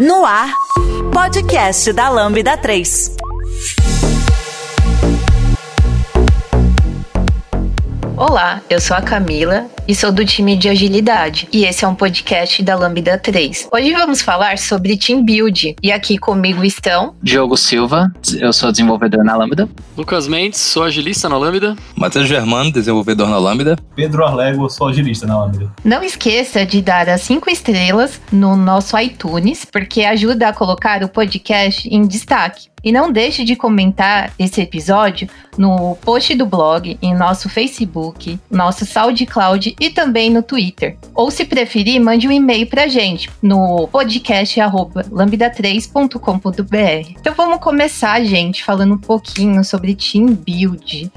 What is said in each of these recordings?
No ar, podcast da Lambda 3. Olá, eu sou a Camila e sou do time de agilidade. E esse é um podcast da Lambda 3. Hoje vamos falar sobre team build. E aqui comigo estão Diogo Silva, eu sou desenvolvedor na Lambda. Lucas Mendes, sou agilista na Lambda. Matheus Germano, desenvolvedor na Lambda. Pedro Arlego, sou agilista na Lambda. Não esqueça de dar as cinco estrelas no nosso iTunes, porque ajuda a colocar o podcast em destaque. E não deixe de comentar esse episódio no post do blog, em nosso Facebook, nosso SoundCloud e também no Twitter. Ou se preferir, mande um e-mail pra gente no podcast@lambda3.com.br. Então vamos começar, gente, falando um pouquinho sobre team build.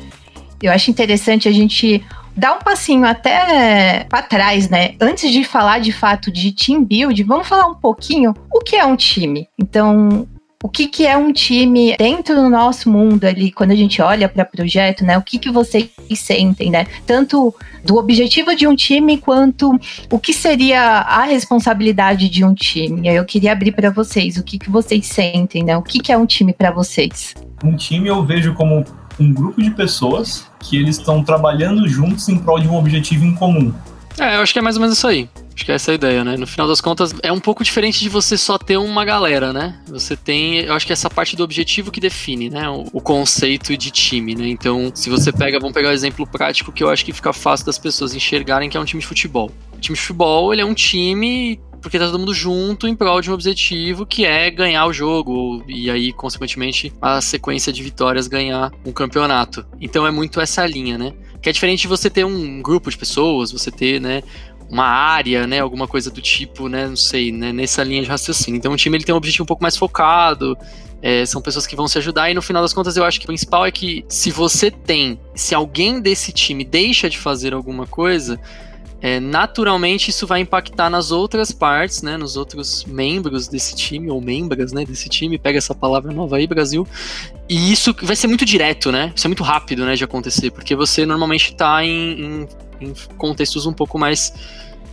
Eu acho interessante a gente dar um passinho até para trás, né? Antes de falar de fato de team build, vamos falar um pouquinho o que é um time. Então, o que, que é um time dentro do nosso mundo ali, quando a gente olha para projeto, né? O que, que vocês sentem, né? Tanto do objetivo de um time quanto o que seria a responsabilidade de um time. Eu queria abrir para vocês o que, que vocês sentem, né? O que, que é um time para vocês? Um time eu vejo como um grupo de pessoas que eles estão trabalhando juntos em prol de um objetivo em comum. É, eu acho que é mais ou menos isso aí. Acho que essa é a ideia, né? No final das contas, é um pouco diferente de você só ter uma galera, né? Você tem, eu acho que essa parte do objetivo que define, né? O, o conceito de time, né? Então, se você pega, vamos pegar um exemplo prático que eu acho que fica fácil das pessoas enxergarem que é um time de futebol. O time de futebol, ele é um time porque tá todo mundo junto em prol de um objetivo que é ganhar o jogo e aí, consequentemente, a sequência de vitórias ganhar um campeonato. Então é muito essa linha, né? Que é diferente de você ter um grupo de pessoas, você ter, né, uma área, né, alguma coisa do tipo, né, não sei, né, nessa linha de raciocínio. Então o time ele tem um objetivo um pouco mais focado, é, são pessoas que vão se ajudar e no final das contas eu acho que o principal é que se você tem, se alguém desse time deixa de fazer alguma coisa, é, naturalmente isso vai impactar nas outras partes, né, nos outros membros desse time, ou membras, né, desse time, pega essa palavra nova aí, Brasil, e isso vai ser muito direto, né, isso é muito rápido, né, de acontecer, porque você normalmente está em, em, em contextos um pouco mais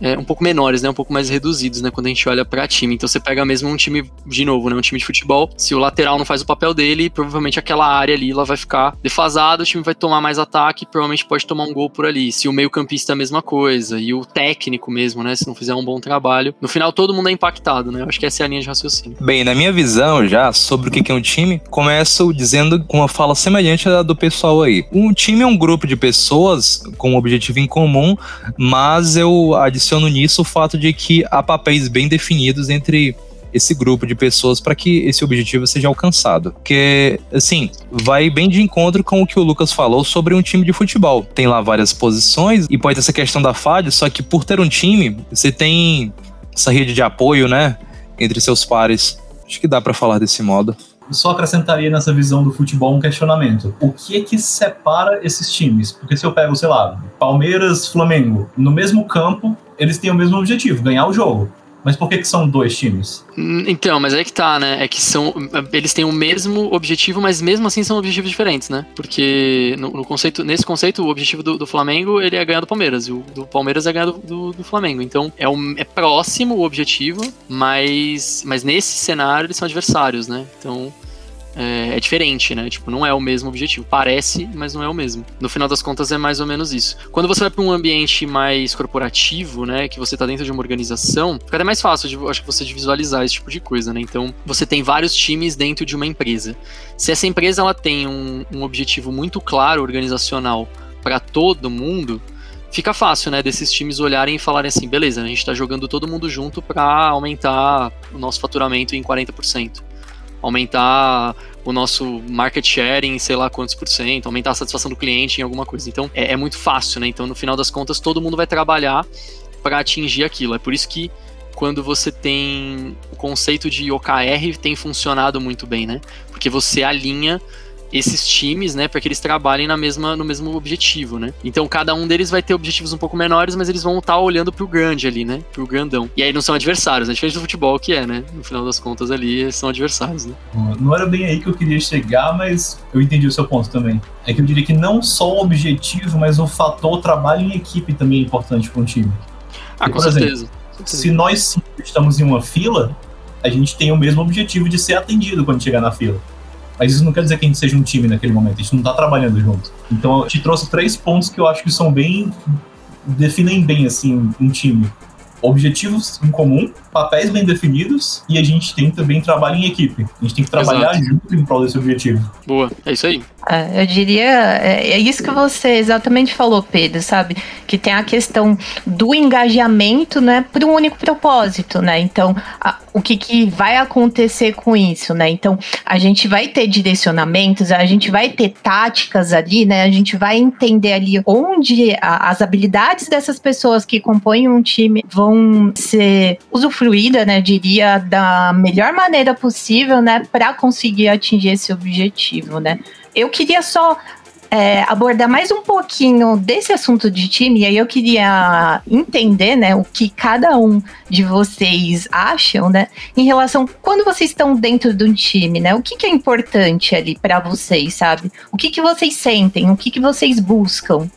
é, um pouco menores, né? Um pouco mais reduzidos, né? Quando a gente olha para time. Então você pega mesmo um time, de novo, né? Um time de futebol. Se o lateral não faz o papel dele, provavelmente aquela área ali ela vai ficar defasada, o time vai tomar mais ataque, provavelmente pode tomar um gol por ali. Se o meio-campista a mesma coisa, e o técnico mesmo, né? Se não fizer um bom trabalho, no final todo mundo é impactado, né? Eu acho que essa é a linha de raciocínio. Bem, na minha visão já sobre o que é um time, começo dizendo com uma fala semelhante à do pessoal aí. Um time é um grupo de pessoas com um objetivo em comum, mas eu adiciono adiciono nisso o fato de que há papéis bem definidos entre esse grupo de pessoas para que esse objetivo seja alcançado. Porque, assim, vai bem de encontro com o que o Lucas falou sobre um time de futebol. Tem lá várias posições e pode ter essa questão da FAD, só que por ter um time, você tem essa rede de apoio, né, entre seus pares. Acho que dá para falar desse modo só acrescentaria nessa visão do futebol um questionamento. O que é que separa esses times? Porque se eu pego, sei lá, Palmeiras, Flamengo, no mesmo campo, eles têm o mesmo objetivo, ganhar o jogo. Mas por que, que são dois times? Hum, então, mas é que tá, né? É que são. Eles têm o mesmo objetivo, mas mesmo assim são objetivos diferentes, né? Porque no, no conceito, nesse conceito, o objetivo do, do, Flamengo ele é ganhar do Palmeiras. E o do Palmeiras é ganhar do, do, do Flamengo. Então é, um, é próximo o objetivo, mas, mas nesse cenário eles são adversários, né? Então é, é, diferente, né? Tipo, não é o mesmo objetivo. Parece, mas não é o mesmo. No final das contas, é mais ou menos isso. Quando você vai para um ambiente mais corporativo, né? Que você está dentro de uma organização, fica até mais fácil, de, acho que você de visualizar esse tipo de coisa, né? Então, você tem vários times dentro de uma empresa. Se essa empresa ela tem um, um objetivo muito claro organizacional para todo mundo, fica fácil, né, desses times olharem e falarem assim, beleza, a gente está jogando todo mundo junto para aumentar o nosso faturamento em 40% aumentar o nosso market share em sei lá quantos por cento, aumentar a satisfação do cliente em alguma coisa. Então é, é muito fácil, né? Então no final das contas todo mundo vai trabalhar para atingir aquilo. É por isso que quando você tem o conceito de OKR tem funcionado muito bem, né? Porque você alinha esses times, né, para que eles trabalhem na mesma, no mesmo objetivo, né? Então cada um deles vai ter objetivos um pouco menores, mas eles vão estar olhando pro grande ali, né? Pro grandão. E aí não são adversários, é diferente do futebol que é, né? No final das contas ali são adversários, né? Não era bem aí que eu queria chegar, mas eu entendi o seu ponto também. É que eu diria que não só o objetivo, mas o fator trabalho em equipe também é importante para um time. Ah, com, certeza. Exemplo, se nós estamos em uma fila, a gente tem o mesmo objetivo de ser atendido quando chegar na fila. Mas isso não quer dizer que a gente seja um time naquele momento, a gente não tá trabalhando junto. Então eu te trouxe três pontos que eu acho que são bem. definem bem, assim, um time objetivos em comum, papéis bem definidos e a gente tem também trabalho em equipe. A gente tem que trabalhar Exato. junto em prol desse objetivo. Boa, é isso aí. É, eu diria, é, é isso que você exatamente falou, Pedro, sabe? Que tem a questão do engajamento, né, para um único propósito, né? Então, a- o que, que vai acontecer com isso, né? Então, a gente vai ter direcionamentos, a gente vai ter táticas ali, né? A gente vai entender ali onde a- as habilidades dessas pessoas que compõem um time vão ser usufruídas, né? Diria, da melhor maneira possível, né? Para conseguir atingir esse objetivo, né? Eu queria só é, abordar mais um pouquinho desse assunto de time, e aí eu queria entender, né, o que cada um de vocês acham, né, em relação quando vocês estão dentro de um time, né, o que, que é importante ali para vocês, sabe? O que, que vocês sentem, o que, que vocês buscam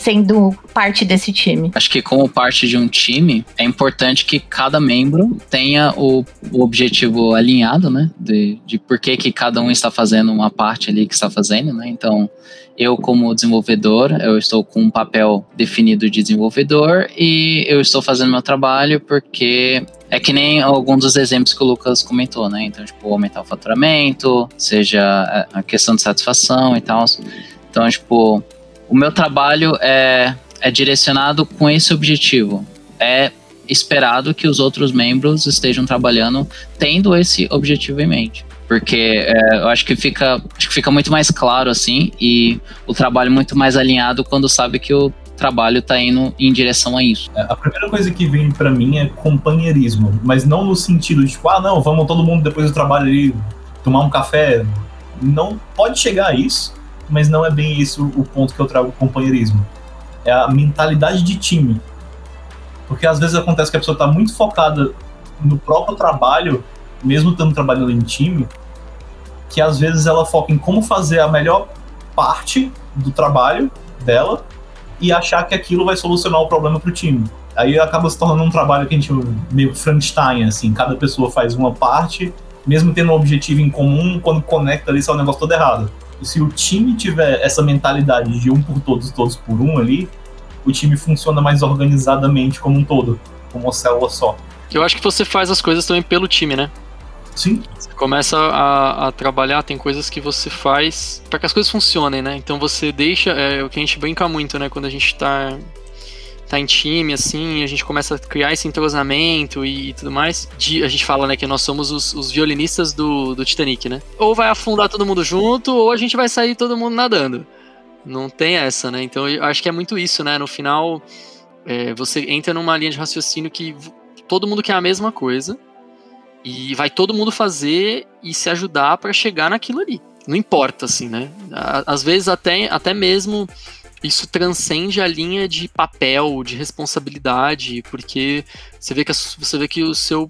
sendo parte desse time? Acho que como parte de um time, é importante que cada membro tenha o, o objetivo alinhado, né? De, de por que, que cada um está fazendo uma parte ali que está fazendo, né? Então, eu como desenvolvedor, eu estou com um papel definido de desenvolvedor e eu estou fazendo meu trabalho porque é que nem alguns dos exemplos que o Lucas comentou, né? Então, tipo, aumentar o faturamento, seja a- questão de satisfação e tal. Então, tipo, o meu trabalho é, é direcionado com esse objetivo. É esperado que os outros membros estejam trabalhando tendo esse objetivo em mente. Porque é, eu acho que, fica, acho que fica muito mais claro assim e o trabalho muito mais alinhado quando sabe que o trabalho está indo em direção a isso. É, A primeira coisa que vem pra mim é companheirismo, mas não no sentido de tipo, ah, não, vamos todo mundo depois do trabalho ali tomar um café. Não pode chegar a isso, mas não é bem isso o ponto que eu trago companheirismo. É a mentalidade de time. Porque às vezes acontece que a pessoa tá muito focada no próprio trabalho, mesmo estando trabalhando em time, que às vezes ela foca em como fazer a melhor parte do trabalho dela e achar que aquilo vai solucionar o problema pro time. Aí acaba se tornando um trabalho que a gente meio Frankenstein, assim, cada pessoa faz uma parte, mesmo tendo um objetivo em comum, quando conecta ali sai um negócio todo errado. Se o time tiver essa mentalidade de um por todos, todos por um ali, o time funciona mais organizadamente como um todo, como uma célula só. Eu acho que você faz as coisas também pelo time, né? Sim, Você começa a, a trabalhar, tem coisas que você faz para que as coisas funcionem, né? Então você deixa, é o que a gente brinca muito, né? Quando a gente tá, tá em time, assim, a gente começa a criar esse entrosamento e, tudo mais. De, a gente fala, né, que nós somos os, os violinistas do, do Titanic, né? Ou vai afundar todo mundo junto, ou a gente vai sair todo mundo nadando. Não tem essa, né? Então eu acho que é muito isso, né? No final, é, você entra numa linha de raciocínio que todo mundo quer a mesma coisa. E vai todo mundo fazer e se ajudar para chegar naquilo ali. Não importa, assim, né? Às vezes até, até mesmo isso transcende a linha de papel, de responsabilidade, porque você vê que, as- você vê que o seu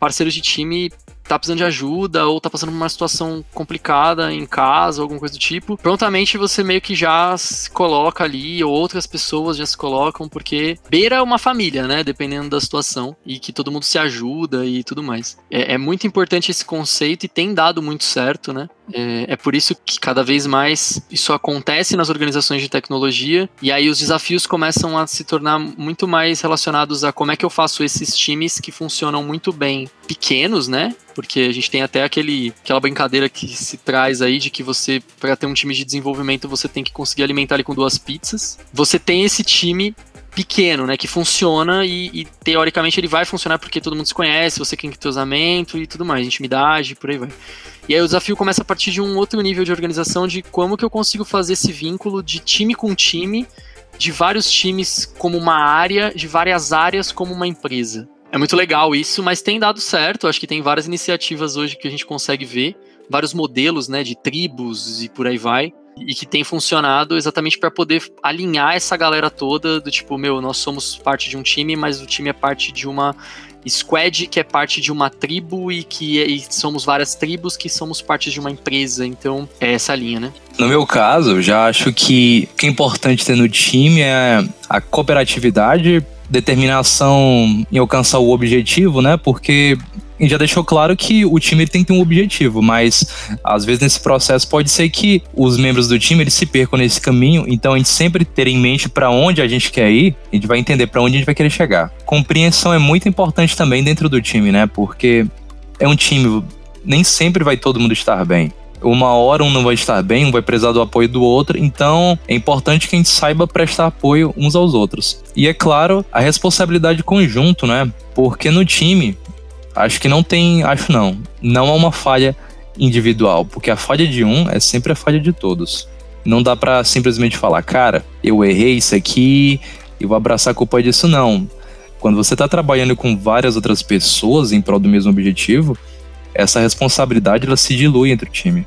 parceiro de time tá precisando de ajuda ou tá passando por uma situação complicada em casa, alguma coisa do tipo, prontamente você meio que já se coloca ali, ou outras pessoas já se colocam, porque beira uma família, né? Dependendo da situação, e que todo mundo se ajuda e tudo mais. É, é muito importante esse conceito e tem dado muito certo, né? É, é por isso que cada vez mais isso acontece nas organizações de tecnologia, e aí os desafios começam a se tornar muito mais relacionados a como é que eu faço esses times que funcionam muito bem pequenos, né? Porque a gente tem até aquele, aquela brincadeira que se traz aí de que você, para ter um time de desenvolvimento, você tem que conseguir alimentar ele com duas pizzas. Você tem esse time pequeno, né, que funciona e, e, teoricamente ele vai funcionar porque todo mundo se conhece, você tem entrosamento e tudo mais, intimidade, por aí vai. E aí o desafio começa a partir de um outro nível de organização de como que eu consigo fazer esse vínculo de time com time, de vários times como uma área, de várias áreas como uma empresa. É muito legal isso, mas tem dado certo. Acho que tem várias iniciativas hoje que a gente consegue ver, vários modelos, né, de tribos e por aí vai, e que tem funcionado exatamente para poder alinhar essa galera toda do tipo, meu, nós somos parte de um time, mas o time é parte de uma squad que é parte de uma tribo e que é, e somos várias tribos que somos parte de uma empresa. Então, é essa linha, né? No meu caso, já acho que o que é importante ter no time é a cooperatividade, determinação em alcançar o objetivo, né? Porque já deixou claro que o time tem que ter um objetivo, mas às vezes nesse processo pode ser que os membros do time eles se percam nesse caminho, então a gente sempre ter em mente para onde a gente quer ir, a gente vai entender para onde a gente vai querer chegar. Compreensão é muito importante também dentro do time, né? Porque é um time, nem sempre vai todo mundo estar bem uma hora um não vai estar bem, um vai precisar do apoio do outro, então é importante que a gente saiba prestar apoio uns aos outros. E é claro, a responsabilidade conjunto, né? Porque no time, acho que não tem, acho não, não há uma falha individual, porque a falha de um é sempre a falha de todos. Não dá para simplesmente falar, cara, eu errei isso aqui e vou abraçar a culpa disso, não. Quando você está trabalhando com várias outras pessoas em prol do mesmo objetivo, essa responsabilidade ela se dilui entre o time.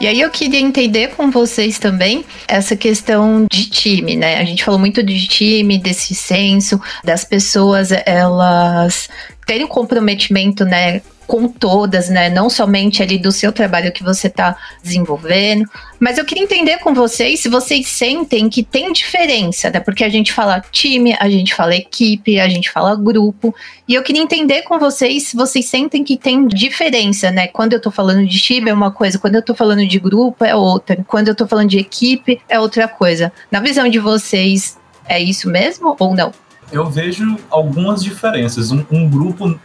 E aí eu queria entender com vocês também essa questão de time, né? A gente falou muito de time, desse senso, das pessoas, elas terem um comprometimento, né, com todas, né? Não somente ali do seu trabalho que você está desenvolvendo. Mas eu queria entender com vocês se vocês sentem que tem diferença, né? Porque a gente fala time, a gente fala equipe, a gente fala grupo. E eu queria entender com vocês se vocês sentem que tem diferença, né? Quando eu tô falando de time é uma coisa, quando eu tô falando de grupo é outra, quando eu tô falando de equipe é outra coisa. Na visão de vocês, é isso mesmo ou não? Eu vejo algumas diferenças. Um, um grupo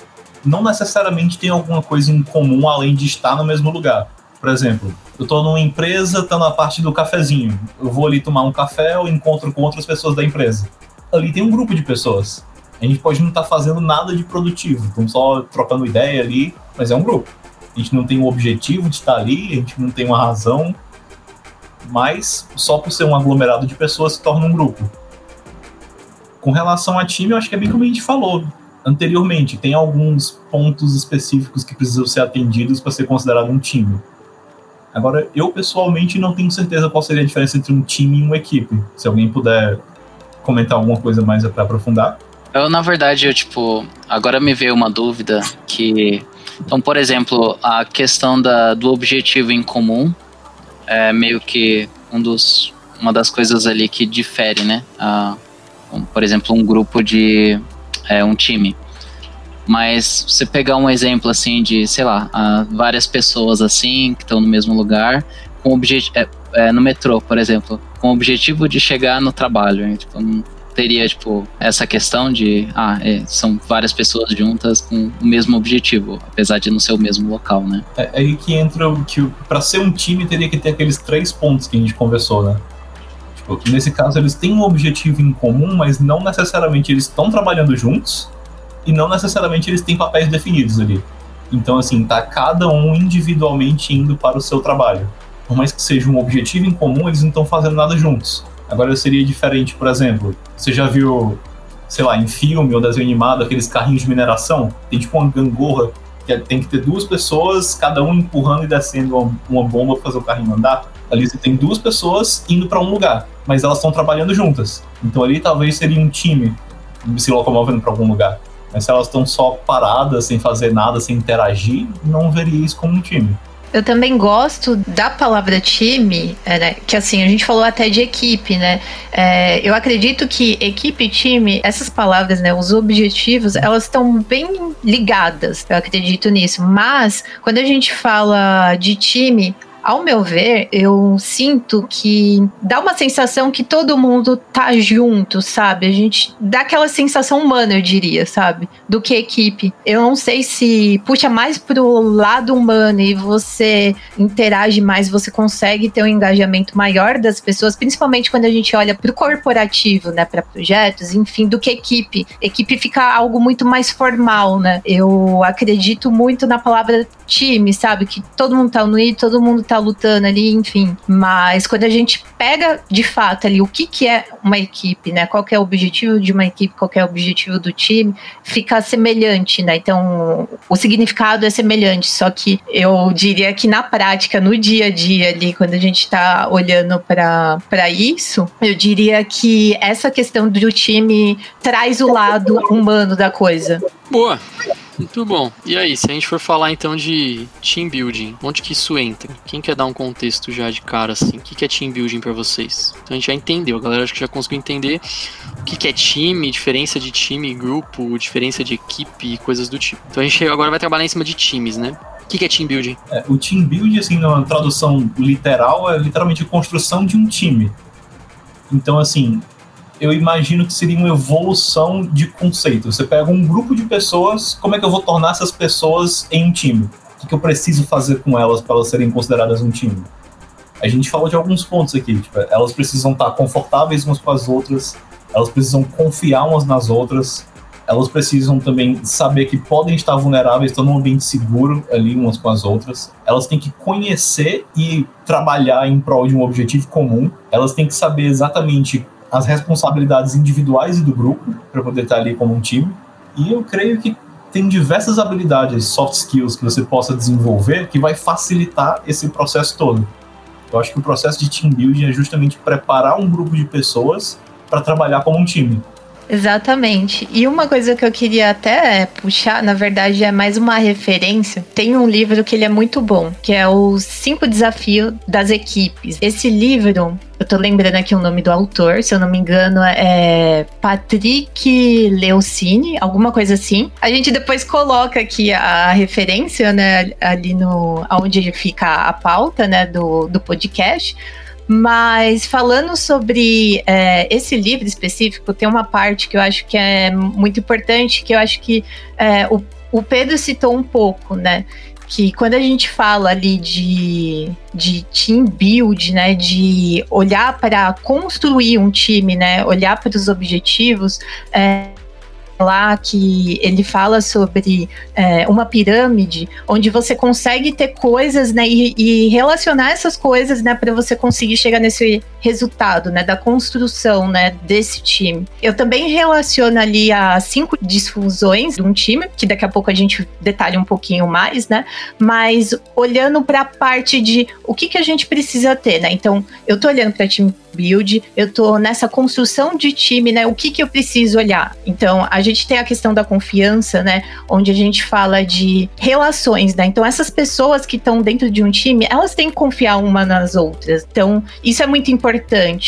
não necessariamente tem alguma coisa em comum além de estar no mesmo lugar. Por exemplo, eu estou numa empresa, estou na parte do cafezinho. Eu vou ali tomar um café, eu encontro com outras pessoas da empresa. Ali tem um grupo de pessoas. A gente pode não estar tá fazendo nada de produtivo, estamos só trocando ideia ali, mas é um grupo. A gente não tem um objetivo de estar ali, a gente não tem uma razão, mas só por ser um aglomerado de pessoas se torna um grupo. Com relação a time, eu acho que é bem como a gente falou anteriormente. Tem alguns pontos específicos que precisam ser atendidos para ser considerado um time. Agora, eu pessoalmente não tenho certeza qual seria a diferença entre um time e uma equipe. Se alguém puder comentar alguma coisa mais para aprofundar. Eu, na verdade, eu, tipo, agora me veio uma dúvida que. Então, por exemplo, a questão da, do objetivo em comum é meio que um dos, uma das coisas ali que difere, né? A, um, por exemplo, um grupo de é, um time. Mas você pegar um exemplo assim de, sei lá, várias pessoas assim que estão no mesmo lugar, com. É, é, no metrô, por exemplo, com o objetivo de chegar no trabalho. Hein? Tipo, não teria, tipo, essa questão de. Ah, é, são várias pessoas juntas com o mesmo objetivo, apesar de não ser o mesmo local, né? É, é aí que entra o que, para ser um time, teria que ter aqueles três pontos que a gente conversou, né? Tipo, nesse caso, eles têm um objetivo em comum, mas não necessariamente eles estão trabalhando juntos e não necessariamente eles têm papéis definidos ali. Então, assim, tá cada um individualmente indo para o seu trabalho. Por mais que seja um objetivo em comum, eles não estão fazendo nada juntos. Agora seria diferente, por exemplo, você já viu, sei lá, em filme ou desenho animado, aqueles carrinhos de mineração? Tem tipo uma gangorra que é, tem que ter duas pessoas, cada um empurrando e descendo uma, uma bomba para fazer o carrinho andar. Ali você tem duas pessoas indo para um lugar, mas elas estão trabalhando juntas. Então ali talvez seria um time se locomovendo para algum lugar. Mas se elas estão só paradas, sem fazer nada, sem interagir, não veria isso como um time. Eu também gosto da palavra time, né, que assim, a gente falou até de equipe, né? É, eu acredito que equipe e time, essas palavras, né, os objetivos, elas estão bem ligadas, eu acredito nisso. Mas, quando a gente fala de time, ao meu ver, eu sinto que dá uma sensação que todo mundo tá junto, sabe? A gente dá aquela sensação humana, eu diria, sabe? Do que equipe. Eu não sei se puxa mais pro lado humano e você interage mais, você consegue ter um engajamento maior das pessoas, principalmente quando a gente olha pro corporativo, né? Para projetos, enfim, do que equipe. Equipe fica algo muito mais formal, né? Eu acredito muito na palavra time, sabe? Que todo mundo tá unido, todo mundo tá tá lutando ali, enfim. Mas quando a gente pega de fato ali o que, que é uma equipe, né? Qual é o objetivo de uma equipe, qual é o objetivo do time, fica semelhante, né? Então, o significado é semelhante, só que eu diria que na prática, no dia a dia ali, quando a gente tá olhando para isso, eu diria que essa questão do time traz o lado humano da coisa. Boa. Muito bom. E aí, se a gente for falar então de team building, onde que isso entra? Quem quer dar um contexto já de cara assim? O que é team building para vocês? Então a gente já entendeu, a galera acho que já conseguiu entender o que é time, diferença de time, grupo, diferença de equipe e coisas do tipo. Então a gente agora vai trabalhar em cima de times, né? O que é team building? É, o team building, assim, na tradução literal, é literalmente a construção de um time. Então, assim, eu imagino que seria uma evolução de conceito. Você pega um grupo de pessoas, como é que eu vou tornar essas pessoas em um time? O que eu preciso fazer com elas para elas serem consideradas um time? A gente falou de alguns pontos aqui, tipo, elas precisam estar confortáveis umas com as outras, elas precisam confiar umas nas outras, elas precisam também saber que podem estar vulneráveis, estão num ambiente seguro ali umas com as outras. Elas têm que conhecer e trabalhar em prol de um objetivo comum. Elas têm que saber exatamente as responsabilidades individuais e do grupo para poder estar ali como um time. E eu creio que tem diversas habilidades, soft skills que você possa desenvolver que vai facilitar esse processo todo. Eu acho que o processo de team building é justamente preparar um grupo de pessoas para trabalhar como um time. Exatamente. E uma coisa que eu queria até puxar, na verdade, é mais uma referência. Tem um livro que ele é muito bom, que é Os Cinco Desafios das Equipes. Esse livro, eu tô lembrando aqui o nome do autor, se eu não me engano, é Patrick Leocini, alguma coisa assim. A gente depois coloca aqui a referência, né, ali no onde fica a pauta, né, do, do podcast. Mas falando sobre é, esse livro específico, tem uma parte que eu acho que é muito importante, que eu acho que é, o, o Pedro citou um pouco, né? Que quando a gente fala ali de, de team build, né, de olhar para construir um time, né, olhar para os objetivos, é, lá que ele fala sobre é, uma pirâmide onde você consegue ter coisas, né, e, e relacionar essas coisas, né, para você conseguir chegar nesse resultado, né, da construção, né, desse time. Eu também relaciono ali as cinco disfunções de um time, que daqui a pouco a gente detalha um pouquinho mais, né, mas olhando para a parte de o que que a gente precisa ter, né? Então, eu tô olhando para time build, eu tô nessa construção de time, né? O que que eu preciso olhar? Então, a gente tem a questão da confiança, né? Onde a gente fala de relações, né? Então, essas pessoas que estão dentro de um time, elas têm que confiar uma nas outras. Então, isso é muito importante,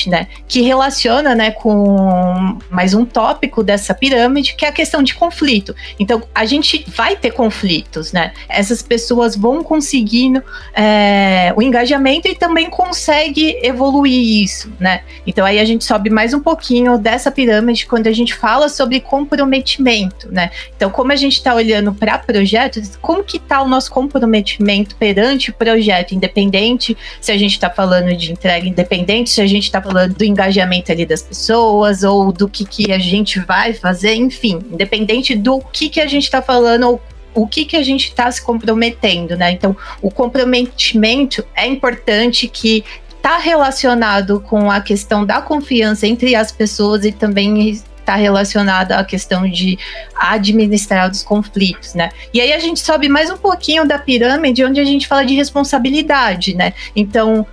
né? Que relaciona, né, com mais um tópico dessa pirâmide, que é a questão de conflito. Então, a gente vai ter conflitos, né? Essas pessoas vão conseguindo é, o engajamento e também consegue evoluir isso, né? Então aí a gente sobe mais um pouquinho dessa pirâmide quando a gente fala sobre comprometimento, né? Então como a gente está olhando para projetos, como que está o nosso comprometimento perante o projeto, independente se a gente está falando de entrega independente, se a gente está falando do engajamento ali das pessoas ou do que, que a gente vai fazer, enfim, independente do que, que a gente está falando ou o que, que a gente está se comprometendo, né? Então, o comprometimento é importante que está relacionado com a questão da confiança entre as pessoas e também está relacionada à questão de administrar os conflitos, né? E aí a gente sobe mais um pouquinho da pirâmide, onde a gente fala de responsabilidade, né? Então,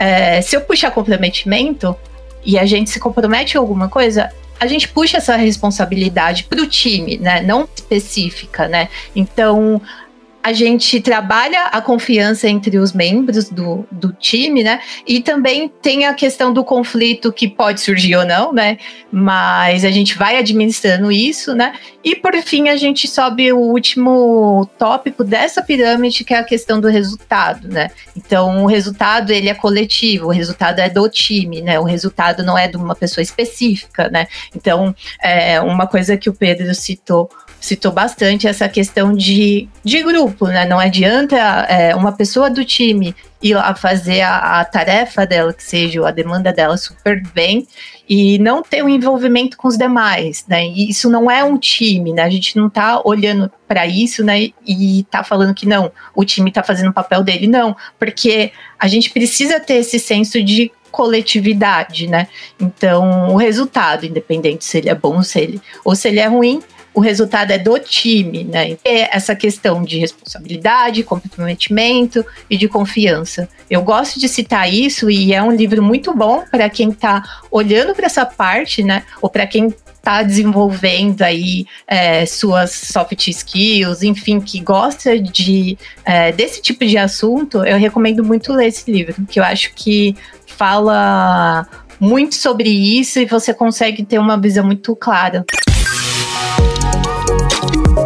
é, se eu puxar comprometimento e a gente se compromete em alguma coisa, a gente puxa essa responsabilidade para o time, né? Não específica, né? Então, a gente trabalha a confiança entre os membros do, do time, né? E também tem a questão do conflito que pode surgir ou não, né? Mas a gente vai administrando isso, né? E por fim, a gente sobe o último tópico dessa pirâmide, que é a questão do resultado, né? Então, o resultado, ele é coletivo, o resultado é do time, né? O resultado não é de uma pessoa específica, né? Então, é uma coisa que o Pedro citou citou bastante essa questão de, de grupo, né? Não adianta é, uma pessoa do time ir lá fazer a, a, tarefa dela, que seja a demanda dela super bem, e não ter o um envolvimento com os demais, né? E isso não é um time, né? A gente não tá olhando para isso, né? E tá falando que não, o time tá fazendo o papel dele, não, porque a gente precisa ter esse senso de coletividade, né? Então, o resultado, independente se ele é bom ou se ele, ou se ele é ruim, o resultado é do time, né? É essa questão de responsabilidade, comprometimento e de confiança. Eu gosto de citar isso e é um livro muito bom para quem está olhando para essa parte, né? Ou para quem está desenvolvendo aí é, suas soft skills, enfim, que gosta de é, desse tipo de assunto, eu recomendo muito ler esse livro, que eu acho que fala muito sobre isso e você consegue ter uma visão muito clara.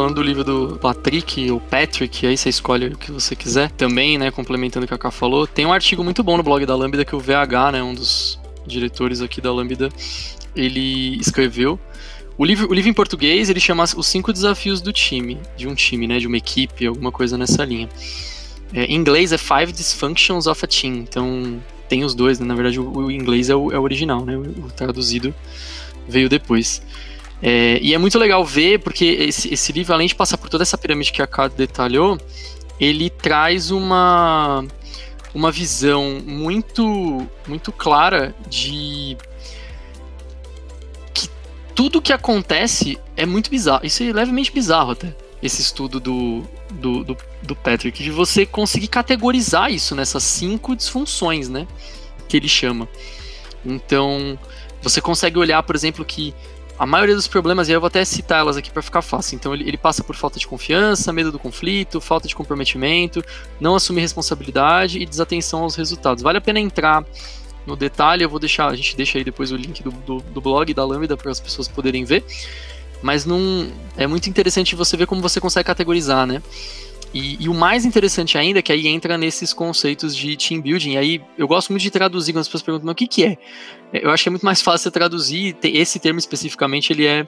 falando do livro do Patrick, ou Patrick, aí você escolhe o que você quiser. Também, né, complementando o que a Ká falou, tem um artigo muito bom no blog da Lambda que o VH, né, um dos diretores aqui da Lambda, ele escreveu. O livro, o livro em português, ele chama Os Cinco Desafios do Time, de um time, né, de uma equipe, alguma coisa nessa linha. É, em inglês é Five Dysfunctions of a Team, então tem os dois, né? na verdade o, o inglês é o, é o original, né, o, o traduzido veio depois. É, e é muito legal ver, porque esse, esse, livro, além de passar por toda essa pirâmide que a Cado detalhou, ele traz uma, uma visão muito, muito clara de que tudo que acontece é muito bizarro. Isso é levemente bizarro até, esse estudo do, do, do, do Patrick, de você conseguir categorizar isso nessas cinco disfunções, né? Que ele chama. Então, você consegue olhar, por exemplo, que a maioria dos problemas, e eu vou até citar elas aqui para ficar fácil. Então, ele, ele, passa por falta de confiança, medo do conflito, falta de comprometimento, não assumir responsabilidade e desatenção aos resultados. Vale a pena entrar no detalhe, eu vou deixar, a gente deixa aí depois o link do, do, do blog da Lambda para as pessoas poderem ver. Mas não é muito interessante você ver como você consegue categorizar, né? E, e, o mais interessante ainda é que aí entra nesses conceitos de team building. E aí eu gosto muito de traduzir quando as pessoas perguntam, mas o que, que é? Eu acho que é muito mais fácil você traduzir. Esse termo especificamente, ele é,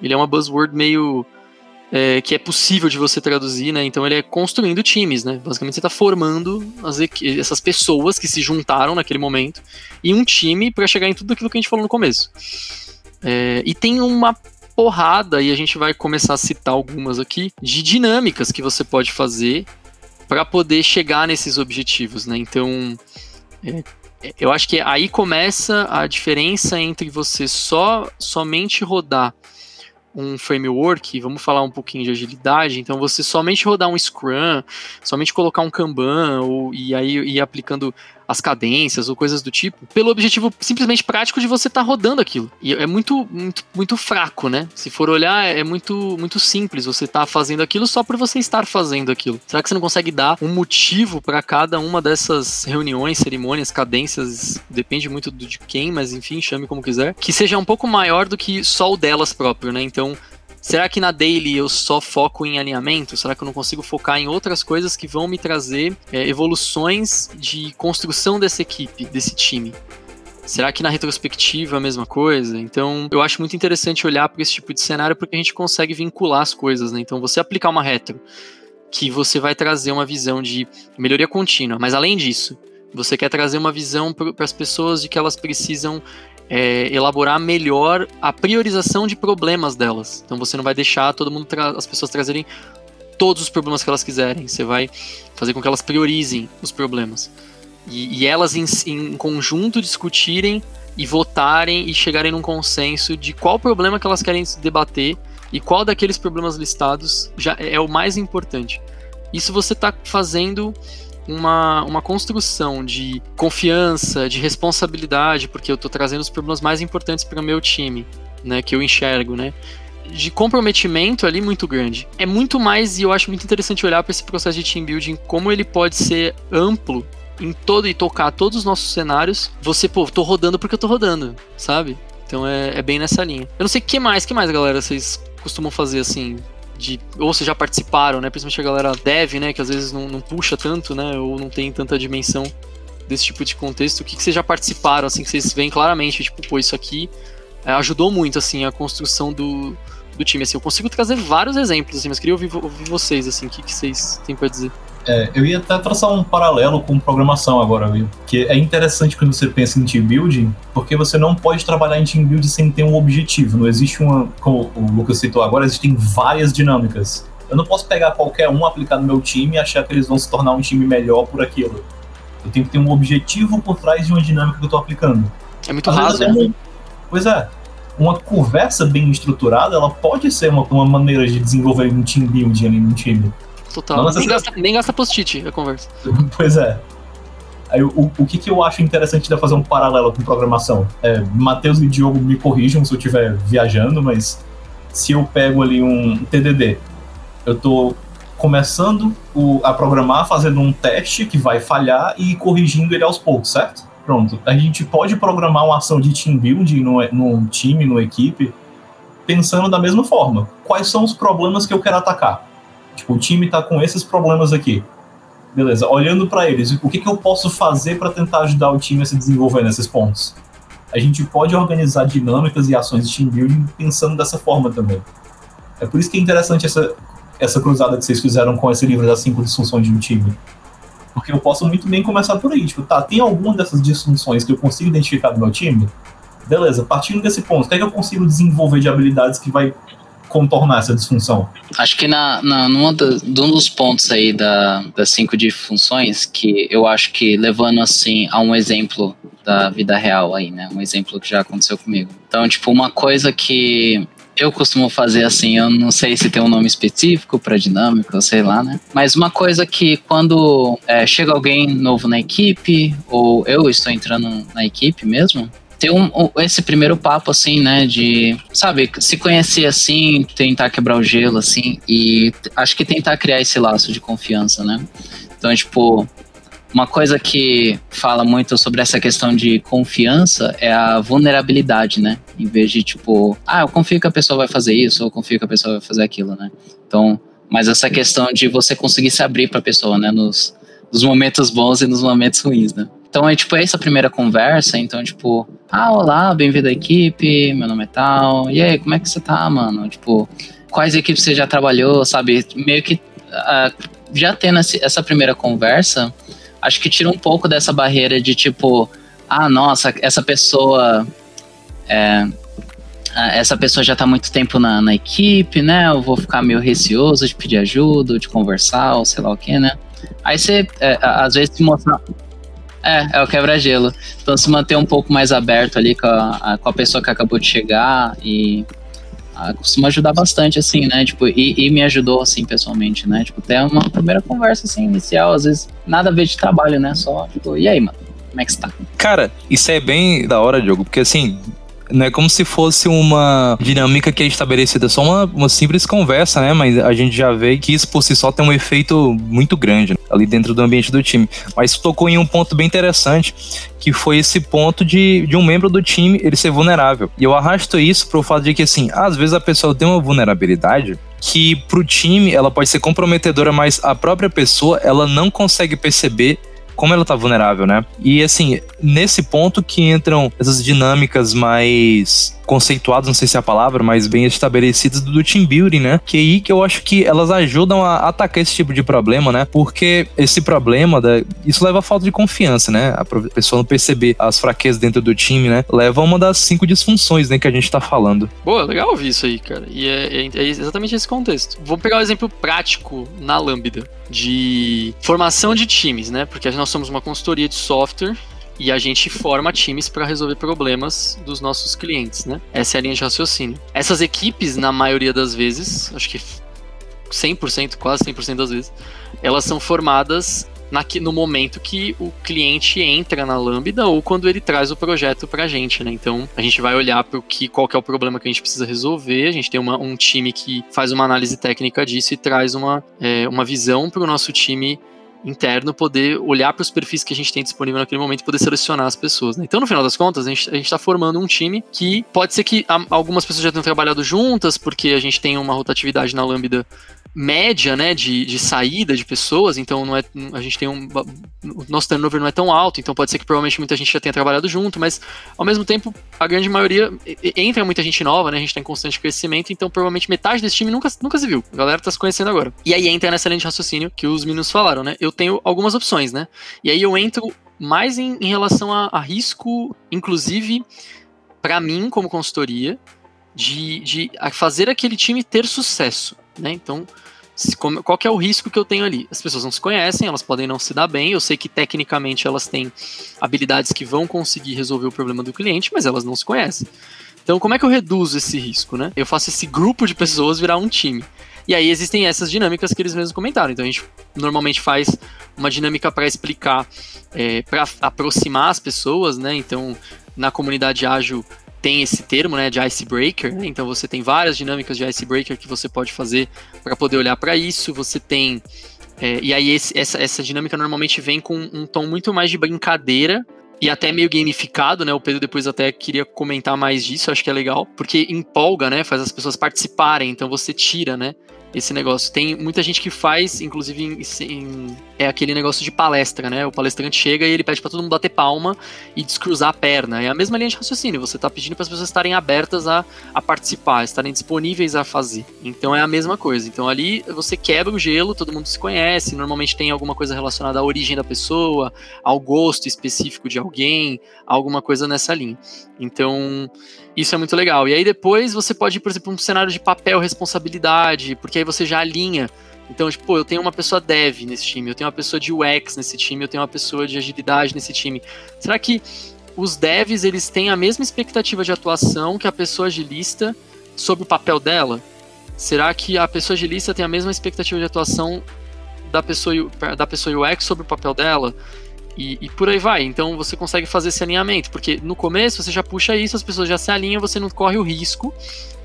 ele é uma buzzword meio. É, que é possível de você traduzir, né? Então ele é construindo times, né? Basicamente você está formando as, essas pessoas que se juntaram naquele momento em um time para chegar em tudo aquilo que a gente falou no começo. É, e tem uma porrada, e a gente vai começar a citar algumas aqui, de dinâmicas que você pode fazer para poder chegar nesses objetivos, né? Então, é, eu acho que aí começa a diferença entre você só somente rodar um framework, vamos falar um pouquinho de agilidade, então você somente rodar um Scrum, somente colocar um Kanban, ou, e aí ir aplicando as cadências ou coisas do tipo, pelo objetivo simplesmente prático de você estar tá rodando aquilo. E é muito, muito, muito fraco, né? Se for olhar, é muito, muito simples. Você tá fazendo aquilo só por você estar fazendo aquilo. Será que você não consegue dar um motivo para cada uma dessas reuniões, cerimônias, cadências? Depende muito de quem, mas enfim, chame como quiser. Que seja um pouco maior do que só o delas próprio, né? Então, Será que na daily eu só foco em alinhamento? Será que eu não consigo focar em outras coisas que vão me trazer é, evoluções de construção dessa equipe, desse time? Será que na retrospectiva é a mesma coisa? Então, eu acho muito interessante olhar para esse tipo de cenário porque a gente consegue vincular as coisas, né? Então, você aplicar uma retro que você vai trazer uma visão de melhoria contínua, mas além disso, você quer trazer uma visão para as pessoas de que elas precisam é, elaborar melhor a priorização de problemas delas. Então você não vai deixar todo mundo as pessoas trazerem todos os problemas que elas quiserem. Você vai fazer com que elas priorizem os problemas. E, e elas em, em, conjunto discutirem e votarem e chegarem num consenso de qual problema que elas querem debater e qual daqueles problemas listados já é, é o mais importante. Isso você está fazendo uma, uma construção de confiança, de responsabilidade, porque eu estou trazendo os problemas mais importantes para o meu time, né, que eu enxergo, né? De comprometimento ali muito grande. É muito mais, e eu acho muito interessante olhar para esse processo de team building, como ele pode ser amplo em todo e tocar todos os nossos cenários, você, pô, tô rodando porque eu tô rodando, sabe? Então é, é bem nessa linha. Eu não sei o que mais, que mais, galera, vocês costumam fazer assim, de, ou vocês já participaram, né? Principalmente a galera dev, né? Que às vezes não, não puxa tanto, né? Ou não tem tanta dimensão desse tipo de contexto. O que, que vocês já participaram, assim, que vocês veem claramente, tipo, pô, isso aqui é, ajudou muito, assim, a construção do, do time. Assim, eu consigo trazer vários exemplos, assim, mas queria ouvir, ouvir vocês, assim, o que, que vocês têm para dizer. É, eu ia até traçar um paralelo com programação agora, viu? Que é interessante quando você pensa em team building, porque você não pode trabalhar em team building sem ter um objetivo. Não existe uma, como o Lucas citou agora, existem várias dinâmicas. Eu não posso pegar qualquer um, aplicar no meu time e achar que eles vão se tornar um time melhor por aquilo. Eu tenho que ter um objetivo por trás de uma dinâmica que eu estou aplicando. É muito raso, né? Uma... Pois é. Uma conversa bem estruturada, ela pode ser uma, uma maneira de desenvolver um team building ali no time. Total. Não, nem, gasta, nem gasta post-it a conversa. pois é. Aí, o, o que, que eu acho interessante de fazer um paralelo com programação? É, Matheus e Diogo me corrijam se eu estiver viajando, mas se eu pego ali um TDD, eu estou começando o, a programar, fazendo um teste que vai falhar e corrigindo ele aos poucos, certo? Pronto. A gente pode programar uma ação de team building no, num time, numa equipe, pensando da mesma forma. Quais são os problemas que eu quero atacar? Tipo, o time tá com esses problemas aqui. Beleza, olhando para eles, o que, que eu posso fazer para tentar ajudar o time a se desenvolver nesses pontos? A gente pode organizar dinâmicas e ações de team building pensando dessa forma também. É por isso que é interessante essa, essa cruzada que vocês fizeram com esse livro das cinco disfunções de um time. Porque eu posso muito bem começar por aí. Tipo, tá, tem alguma dessas disfunções que eu consigo identificar no meu time? Beleza, partindo desse ponto, o que é que eu consigo desenvolver de habilidades que vai contornar essa disfunção? Acho que na, na, numa um dos pontos aí da, das cinco disfunções, que eu acho que levando assim a um exemplo da vida real aí, né? Um exemplo que já aconteceu comigo. Então, tipo, uma coisa que eu costumo fazer assim, eu não sei se tem um nome específico para dinâmica, sei lá, né? Mas uma coisa que quando é, chega alguém novo na equipe, ou eu estou entrando na equipe mesmo, ter um, esse primeiro papo, assim, né? De, sabe, se conhecer assim, tentar quebrar o gelo, assim, e acho que tentar criar esse laço de confiança, né? Então, tipo, uma coisa que fala muito sobre essa questão de confiança é a vulnerabilidade, né? Em vez de, tipo, ah, eu confio que a pessoa vai fazer isso, ou eu confio que a pessoa vai fazer aquilo, né? Então, mas essa questão de você conseguir se abrir para a pessoa, né? Nos, nos momentos bons e nos momentos ruins, né? Então é tipo essa primeira conversa, então tipo, ah, olá, bem-vindo à equipe, meu nome é tal, e aí, como é que você tá, mano? Tipo, quais equipes você já trabalhou, sabe? Meio que uh, já tendo essa primeira conversa, acho que tira um pouco dessa barreira de tipo, ah, nossa, essa pessoa. É, essa pessoa já está muito tempo na, na, equipe, né? Eu vou ficar meio receoso de pedir ajuda, de conversar, ou sei lá o que, né? Aí você, é, às vezes, se mostrar. É, é o quebra-gelo. Então se manter um pouco mais aberto ali com a, com a pessoa que acabou de chegar e ah, costuma ajudar bastante, assim, né? Tipo, e, e, me ajudou, assim, pessoalmente, né? Tipo, ter uma primeira conversa, assim, inicial, às vezes nada a ver de trabalho, né? Só, tipo, e aí, mano? Como é que está? Cara, isso é bem da hora, Diogo, porque assim, não é como se fosse uma dinâmica que é estabelecida só uma, uma simples conversa, né? Mas a gente já vê que isso por si só tem um efeito muito grande né? Ali dentro do ambiente do time. Mas tocou em um ponto bem interessante, que foi esse ponto de, de um membro do time ele ser vulnerável. E eu arrasto isso pro fato de que, assim, às vezes a pessoa tem uma vulnerabilidade que pro time ela pode ser comprometedora, mas a própria pessoa ela não consegue perceber como ela tá vulnerável, né? E assim, nesse ponto que entram essas dinâmicas mais conceituadas, não sei se é a palavra, mas bem estabelecidas do team building, né? Que é aí que eu acho que elas ajudam a atacar esse tipo de problema, né? Porque esse problema, isso leva a falta de confiança, né? A pessoa não perceber as fraquezas dentro do time, né? Leva a uma das cinco disfunções, né, que a gente tá falando. Boa, legal ouvir isso aí, cara. E é, é, é exatamente esse contexto. Vou pegar um exemplo prático na Lambda de formação de times, né? Porque nós somos uma consultoria de software e a gente forma times para resolver problemas dos nossos clientes, né? Essa é a linha de raciocínio. Essas equipes, na maioria das vezes, acho que 100%, quase 100% das vezes, elas são formadas no momento que o cliente entra na Lambda ou quando ele traz o projeto para a gente, né? Então a gente vai olhar para que qual que é o problema que a gente precisa resolver. A gente tem uma, um time que faz uma análise técnica disso e traz uma, é, uma visão para o nosso time interno poder olhar para os perfis que a gente tem disponível naquele momento e poder selecionar as pessoas. Né? Então, no final das contas, a gente está formando um time que pode ser que algumas pessoas já tenham trabalhado juntas, porque a gente tem uma rotatividade na Lambda média, né, de, de saída de pessoas, então não é, a gente tem um, o nosso turnover não é tão alto, então pode ser que provavelmente muita gente já tenha trabalhado junto, mas ao mesmo tempo a grande maioria entra muita gente nova, né, a gente está em constante crescimento, então provavelmente metade desse time nunca, nunca se viu, a galera tá se conhecendo agora. E aí entra nessa linha de raciocínio que os meninos falaram, né, eu tenho algumas opções, né, e aí eu entro mais em, em relação a, a risco, inclusive para mim como consultoria, de, de fazer aquele time ter sucesso, né? Então, qual que é o risco que eu tenho ali? As pessoas não se conhecem, elas podem não se dar bem. Eu sei que tecnicamente elas têm habilidades que vão conseguir resolver o problema do cliente, mas elas não se conhecem. Então, como é que eu reduzo esse risco, né? Eu faço esse grupo de pessoas virar um time. E aí existem essas dinâmicas que eles mesmos comentaram. Então a gente normalmente faz uma dinâmica para explicar, é, para aproximar as pessoas, né? Então na comunidade ágil tem esse termo, né, de icebreaker. Né? Então você tem várias dinâmicas de icebreaker que você pode fazer para poder olhar para isso. Você tem é, e aí esse, essa, essa dinâmica normalmente vem com um tom muito mais de brincadeira e até meio gamificado, né? O Pedro depois até queria comentar mais disso, acho que é legal, porque empolga, né? Faz as pessoas participarem, então você tira, né? Esse negócio. Tem muita gente que faz, inclusive, em, em, é aquele negócio de palestra, né? O palestrante chega e ele pede para todo mundo bater palma e descruzar a perna. É a mesma linha de raciocínio. Você tá pedindo para as pessoas estarem abertas a, a participar, estarem disponíveis a fazer. Então é a mesma coisa. Então ali você quebra o gelo, todo mundo se conhece. Normalmente tem alguma coisa relacionada à origem da pessoa, ao gosto específico de alguém, alguma coisa nessa linha. Então isso é muito legal. E aí depois você pode ir, por exemplo, um cenário de papel responsabilidade, porque aí você já alinha. Então, tipo, eu tenho uma pessoa dev nesse time, eu tenho uma pessoa de UX nesse time, eu tenho uma pessoa de agilidade nesse time. Será que os devs eles têm a mesma expectativa de atuação que a pessoa agilista sobre o papel dela? Será que a pessoa agilista tem a mesma expectativa de atuação da pessoa, da pessoa UX sobre o papel dela? E, e, por aí vai. Então você consegue fazer esse alinhamento, porque no começo você já puxa isso, as pessoas já se alinham, você não corre o risco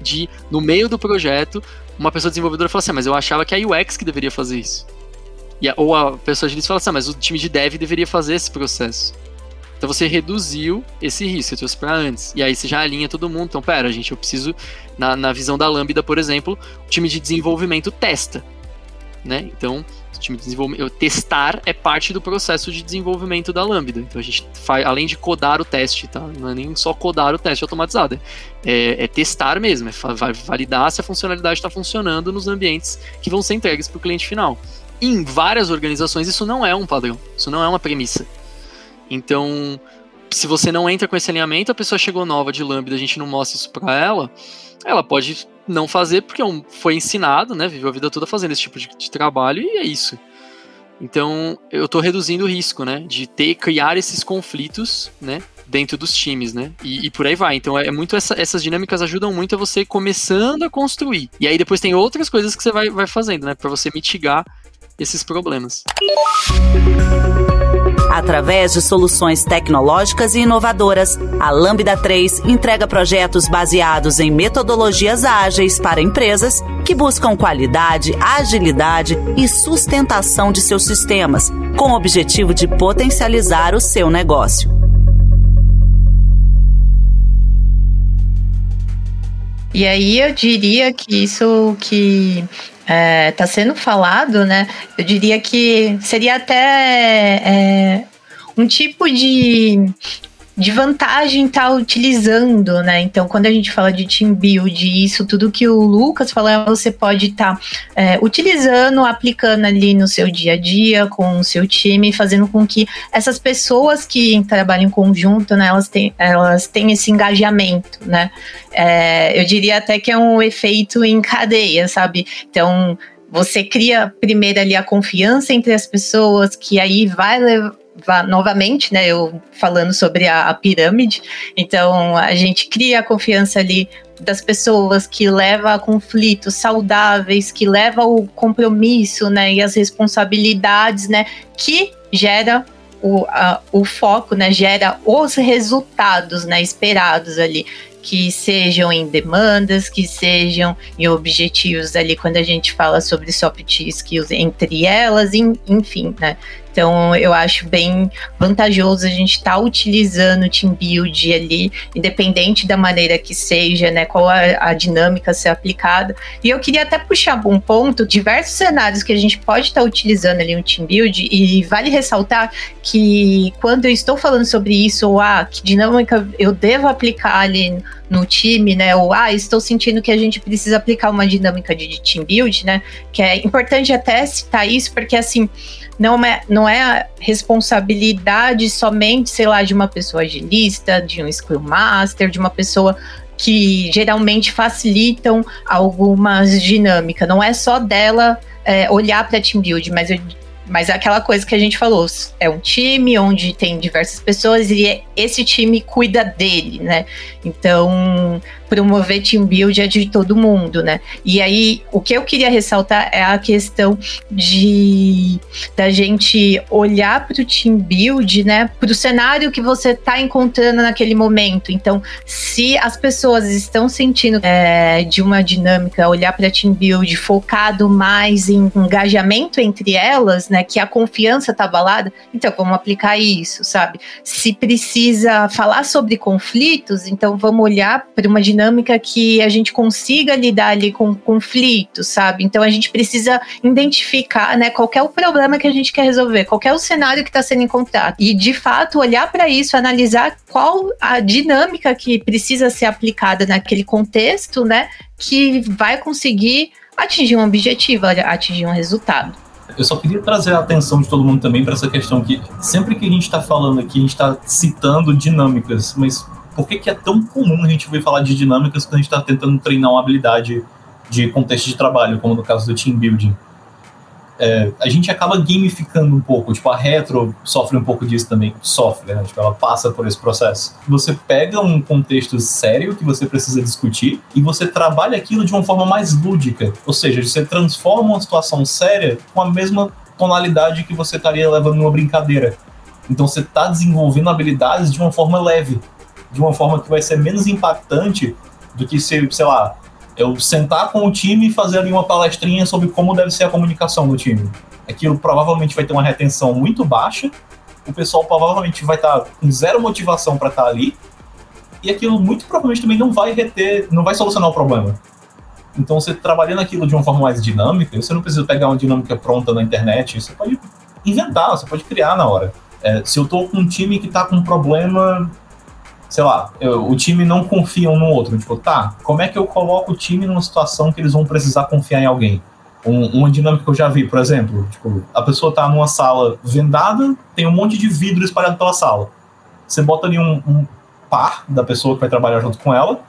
de, no meio do projeto, uma pessoa desenvolvedora falar assim: ah, mas eu achava que a UX que deveria fazer isso. E ou a pessoa de fala assim: ah, mas o time de dev deveria fazer esse processo. Então você reduziu esse risco, você trouxe para antes. E aí você já alinha todo mundo. Então, pera, gente, eu preciso, na, na visão da Lambda, por exemplo, o time de desenvolvimento testa. Né? Então, time de desenvolvimento, testar é parte do processo de desenvolvimento da Lambda. Então a gente faz, além de codar o teste, tá? Não é nem só codar o teste automatizado, é, é testar mesmo, é validar se a funcionalidade está funcionando nos ambientes que vão ser entregues para o cliente final. Em várias organizações isso não é um padrão, isso não é uma premissa. Então, se você não entra com esse alinhamento, a pessoa chegou nova de Lambda, a gente não mostra isso para ela, ela pode não fazer porque é foi ensinado, né? Viveu a vida toda fazendo esse tipo de, de trabalho e é isso. Então, eu estou reduzindo o risco, né? De ter, criar esses conflitos, né? Dentro dos times, né? E, e por aí vai. Então, é, é muito essa, essas dinâmicas ajudam muito a você começando a construir. E aí depois tem outras coisas que você vai, vai fazendo, né? Para você mitigar esses problemas. Através de soluções tecnológicas e inovadoras, a Lambda 3 entrega projetos baseados em metodologias ágeis para empresas que buscam qualidade, agilidade e sustentação de seus sistemas, com o objetivo de potencializar o seu negócio. E aí eu diria que isso que está é, tá sendo falado, né? Eu diria que seria até é, um tipo de, de vantagem estar tá utilizando, né? Então, quando a gente fala de team build, isso tudo que o Lucas falou, você pode estar tá, é, utilizando, aplicando ali no seu dia a dia, com o seu time, fazendo com que essas pessoas que trabalham em conjunto, né, elas têm, elas têm esse engajamento, né? É, eu diria até que é um efeito em cadeia, sabe? Então, você cria primeiro ali a confiança entre as pessoas, que aí vai levar novamente, né, eu falando sobre a, a, pirâmide, então a gente cria a confiança ali das pessoas que leva a conflitos saudáveis, que leva o compromisso, né, e as responsabilidades, né, que gera o, a, o foco, né, gera os resultados, né, esperados ali que sejam em demandas, que sejam em objetivos ali quando a gente fala sobre soft skills entre elas, enfim, né? Então, eu acho bem vantajoso a gente estar tá utilizando o team build ali, independente da maneira que seja, né? Qual a, a, dinâmica a ser aplicada. E eu queria até puxar um ponto, diversos cenários que a gente pode estar tá utilizando ali um team build, e vale ressaltar que quando eu estou falando sobre isso, ou ah, que dinâmica eu devo aplicar ali no time, né? Ou ah, estou sentindo que a gente precisa aplicar uma dinâmica de, team build, né? Que é importante até citar isso, porque assim não é, não é a responsabilidade somente, sei lá, de uma pessoa agilista, de um Scrum Master, de uma pessoa que geralmente facilitam algumas dinâmicas. Não é só dela é, olhar para Team Build, mas eu mas é aquela coisa que a gente falou, é um time onde tem diversas pessoas e esse time cuida dele, né? Então, promover team build é de todo mundo, né? E aí, o que eu queria ressaltar é a questão de da gente olhar para o team build, né? Para o cenário que você está encontrando naquele momento. Então, se as pessoas estão sentindo é, de uma dinâmica, olhar para team build focado mais em engajamento entre elas, né? Que a confiança está abalada, então vamos aplicar isso, sabe? Se precisa falar sobre conflitos, então vamos olhar para uma dinâmica dinâmica que a gente consiga lidar ali com conflitos, sabe? Então a gente precisa identificar, né, qual é o problema que a gente quer resolver, qual é o cenário que está sendo encontrado. E de fato olhar para isso, analisar qual a dinâmica que precisa ser aplicada naquele contexto, né, que vai conseguir atingir um objetivo, atingir um resultado. Eu só queria trazer a atenção de todo mundo também para essa questão que sempre que a gente está falando aqui, a gente está citando dinâmicas, mas por que, que é tão comum a gente ouvir falar de dinâmicas quando a gente está tentando treinar uma habilidade de contexto de trabalho, como no caso do team building? É, a gente acaba gamificando um pouco, tipo, a retro sofre um pouco disso também, sofre, né? Tipo, ela passa por esse processo. Você pega um contexto sério que você precisa discutir e você trabalha aquilo de uma forma mais lúdica, ou seja, você transforma uma situação séria com a mesma tonalidade que você estaria levando numa brincadeira. Então você está desenvolvendo habilidades de uma forma leve de uma forma que vai ser menos impactante do que se, sei lá, eu sentar com o time e fazer ali uma palestrinha sobre como deve ser a comunicação do time. Aquilo provavelmente vai ter uma retenção muito baixa, o pessoal provavelmente vai estar com zero motivação para estar ali, e aquilo muito provavelmente também não vai reter, não vai solucionar o problema. Então, você trabalhando aquilo de uma forma mais dinâmica, você não precisa pegar uma dinâmica pronta na internet, você pode inventar, você pode criar na hora. É, se eu estou com um time que está com um problema sei lá, eu, o time não confia um no outro. Tipo, tá, como é que eu coloco o time numa situação que eles vão precisar confiar em alguém? Um, uma dinâmica que eu já vi, por exemplo, tipo, a pessoa tá numa sala vendada, tem um monte de vidro espalhado pela sala. Você bota ali um, um par da pessoa que vai trabalhar junto com ela,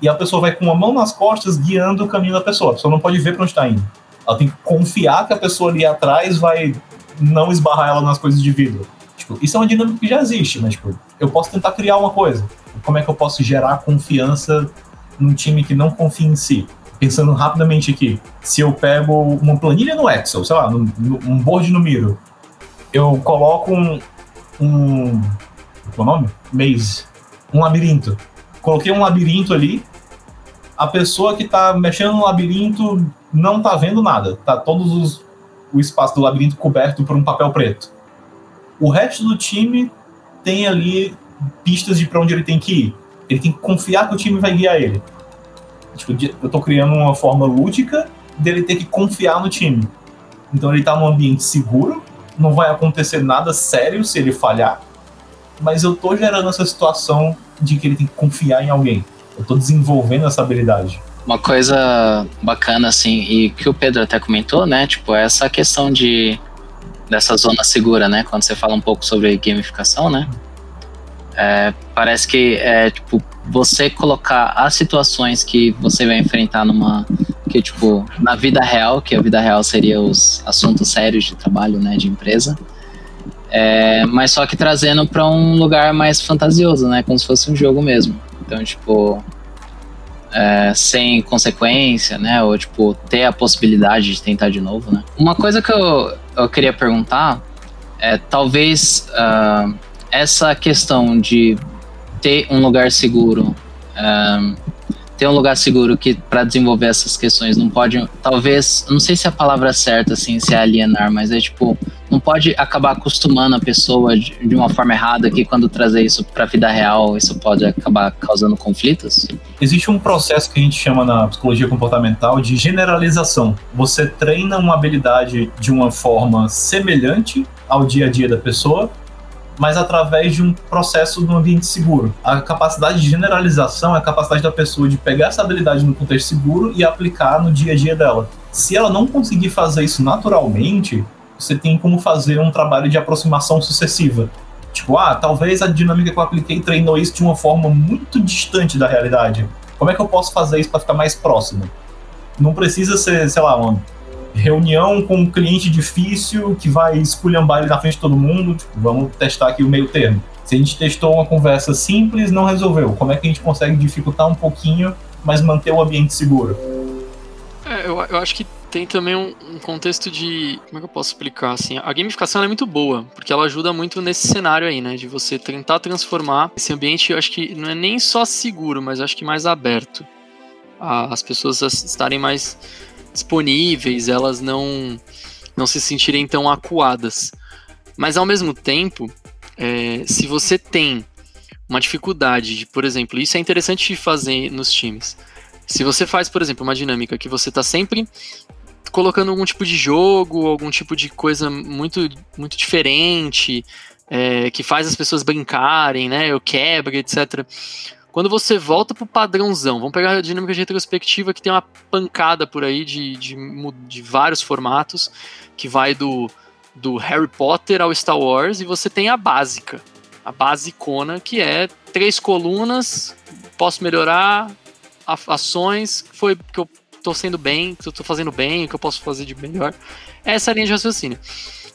e a pessoa vai com uma mão nas costas guiando o caminho da pessoa. A pessoa não pode ver para onde está indo. Ela tem que confiar que a pessoa ali atrás vai não esbarrar ela nas coisas de vidro. Tipo, isso é uma dinâmica que já existe, mas tipo, eu posso tentar criar uma coisa. Como é que eu posso gerar confiança num time que não confia em si? Pensando rapidamente aqui, se eu pego uma planilha no Excel, sei lá, um board no Miro, eu coloco um, um qual é o nome? Maze, um labirinto. Coloquei um labirinto ali, a pessoa que está mexendo no labirinto não está vendo nada, tá todos os, o espaço do labirinto coberto por um papel preto o resto do time tem ali pistas de para onde ele tem que ir. Ele tem que confiar que o time vai guiar ele. Tipo, eu tô criando uma forma lúdica dele ter que confiar no time. Então ele tá num ambiente seguro, não vai acontecer nada sério se ele falhar, mas eu tô gerando essa situação de que ele tem que confiar em alguém. Eu tô desenvolvendo essa habilidade. Uma coisa bacana, assim, e que o Pedro até comentou, né? Tipo, é essa questão de dessa zona segura, né? Quando você fala um pouco sobre gamificação, né? É, parece que é tipo você colocar as situações que você vai enfrentar numa que tipo na vida real, que a vida real seria os assuntos sérios de trabalho, né, de empresa. É, mas só que trazendo para um lugar mais fantasioso, né, como se fosse um jogo mesmo. Então, tipo, é, sem consequência, né? Ou, tipo, ter a possibilidade de tentar de novo, né? Uma coisa que eu, eu queria perguntar é, talvez uh, essa questão de ter um lugar seguro, uh, ter um lugar seguro que para desenvolver essas questões não pode, talvez, não sei se a palavra certa assim, se é alienar, mas é tipo não pode acabar acostumando a pessoa de, de uma forma errada que quando trazer isso para a vida real, isso pode acabar causando conflitos? Existe um processo que a gente chama na psicologia comportamental de generalização. Você treina uma habilidade de uma forma semelhante ao dia a dia da pessoa, mas através de um processo no ambiente seguro. A capacidade de generalização é a capacidade da pessoa de pegar essa habilidade no contexto seguro e aplicar no dia a dia dela. Se ela não conseguir fazer isso naturalmente, você tem como fazer um trabalho de aproximação sucessiva. Tipo, ah, talvez a dinâmica que eu apliquei treinou isso de uma forma muito distante da realidade. Como é que eu posso fazer isso para ficar mais próximo? Não precisa ser, sei lá, uma reunião com um cliente difícil que vai esculhambar ele na frente de todo mundo. Tipo, vamos testar aqui o meio termo. Se a gente testou uma conversa simples, não resolveu. Como é que a gente consegue dificultar um pouquinho, mas manter o ambiente seguro? É, eu, eu acho que tem também um, um, contexto de. Como é que eu posso explicar? Assim, a gamificação é muito boa, porque ela ajuda muito nesse cenário aí, né? De você tentar transformar esse ambiente, eu acho que não é nem só seguro, mas acho que mais aberto. A, as pessoas estarem mais disponíveis, elas não, não se sentirem tão acuadas. Mas ao mesmo tempo, é, se você tem uma dificuldade de, por exemplo, isso é interessante fazer nos times. Se você faz, por exemplo, uma dinâmica que você está sempre colocando algum tipo de jogo, algum tipo de coisa muito, muito diferente, é, que faz as pessoas brincarem, né? Eu quebra, etc. Quando você volta pro padrãozão, vamos pegar a dinâmica de retrospectiva que tem uma pancada por aí de, de, de vários formatos, que vai do, do Harry Potter ao Star Wars, e você tem a básica, a basicona, que é três colunas, posso melhorar, ações, foi que eu tô sendo bem, que eu tô fazendo bem, o que eu posso fazer de melhor. Essa é a linha de raciocínio.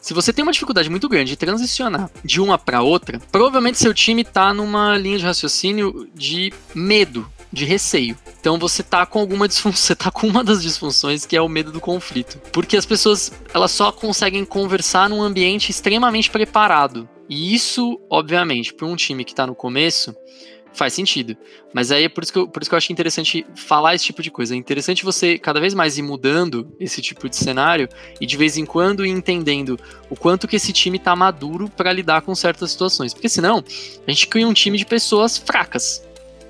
Se você tem uma dificuldade muito grande de transicionar de uma para outra, provavelmente seu time tá numa linha de raciocínio de medo, de receio. Então você tá com alguma disfunção, você tá com uma das disfunções que é o medo do conflito. Porque as pessoas, elas só conseguem conversar num ambiente extremamente preparado. E isso, obviamente, para um time que está no começo, faz sentido. Mas aí é por isso, que eu, por isso que eu acho interessante falar esse tipo de coisa. É interessante você cada vez mais ir mudando esse tipo de cenário e de vez em quando ir entendendo o quanto que esse time tá maduro para lidar com certas situações. Porque senão, a gente cria um time de pessoas fracas.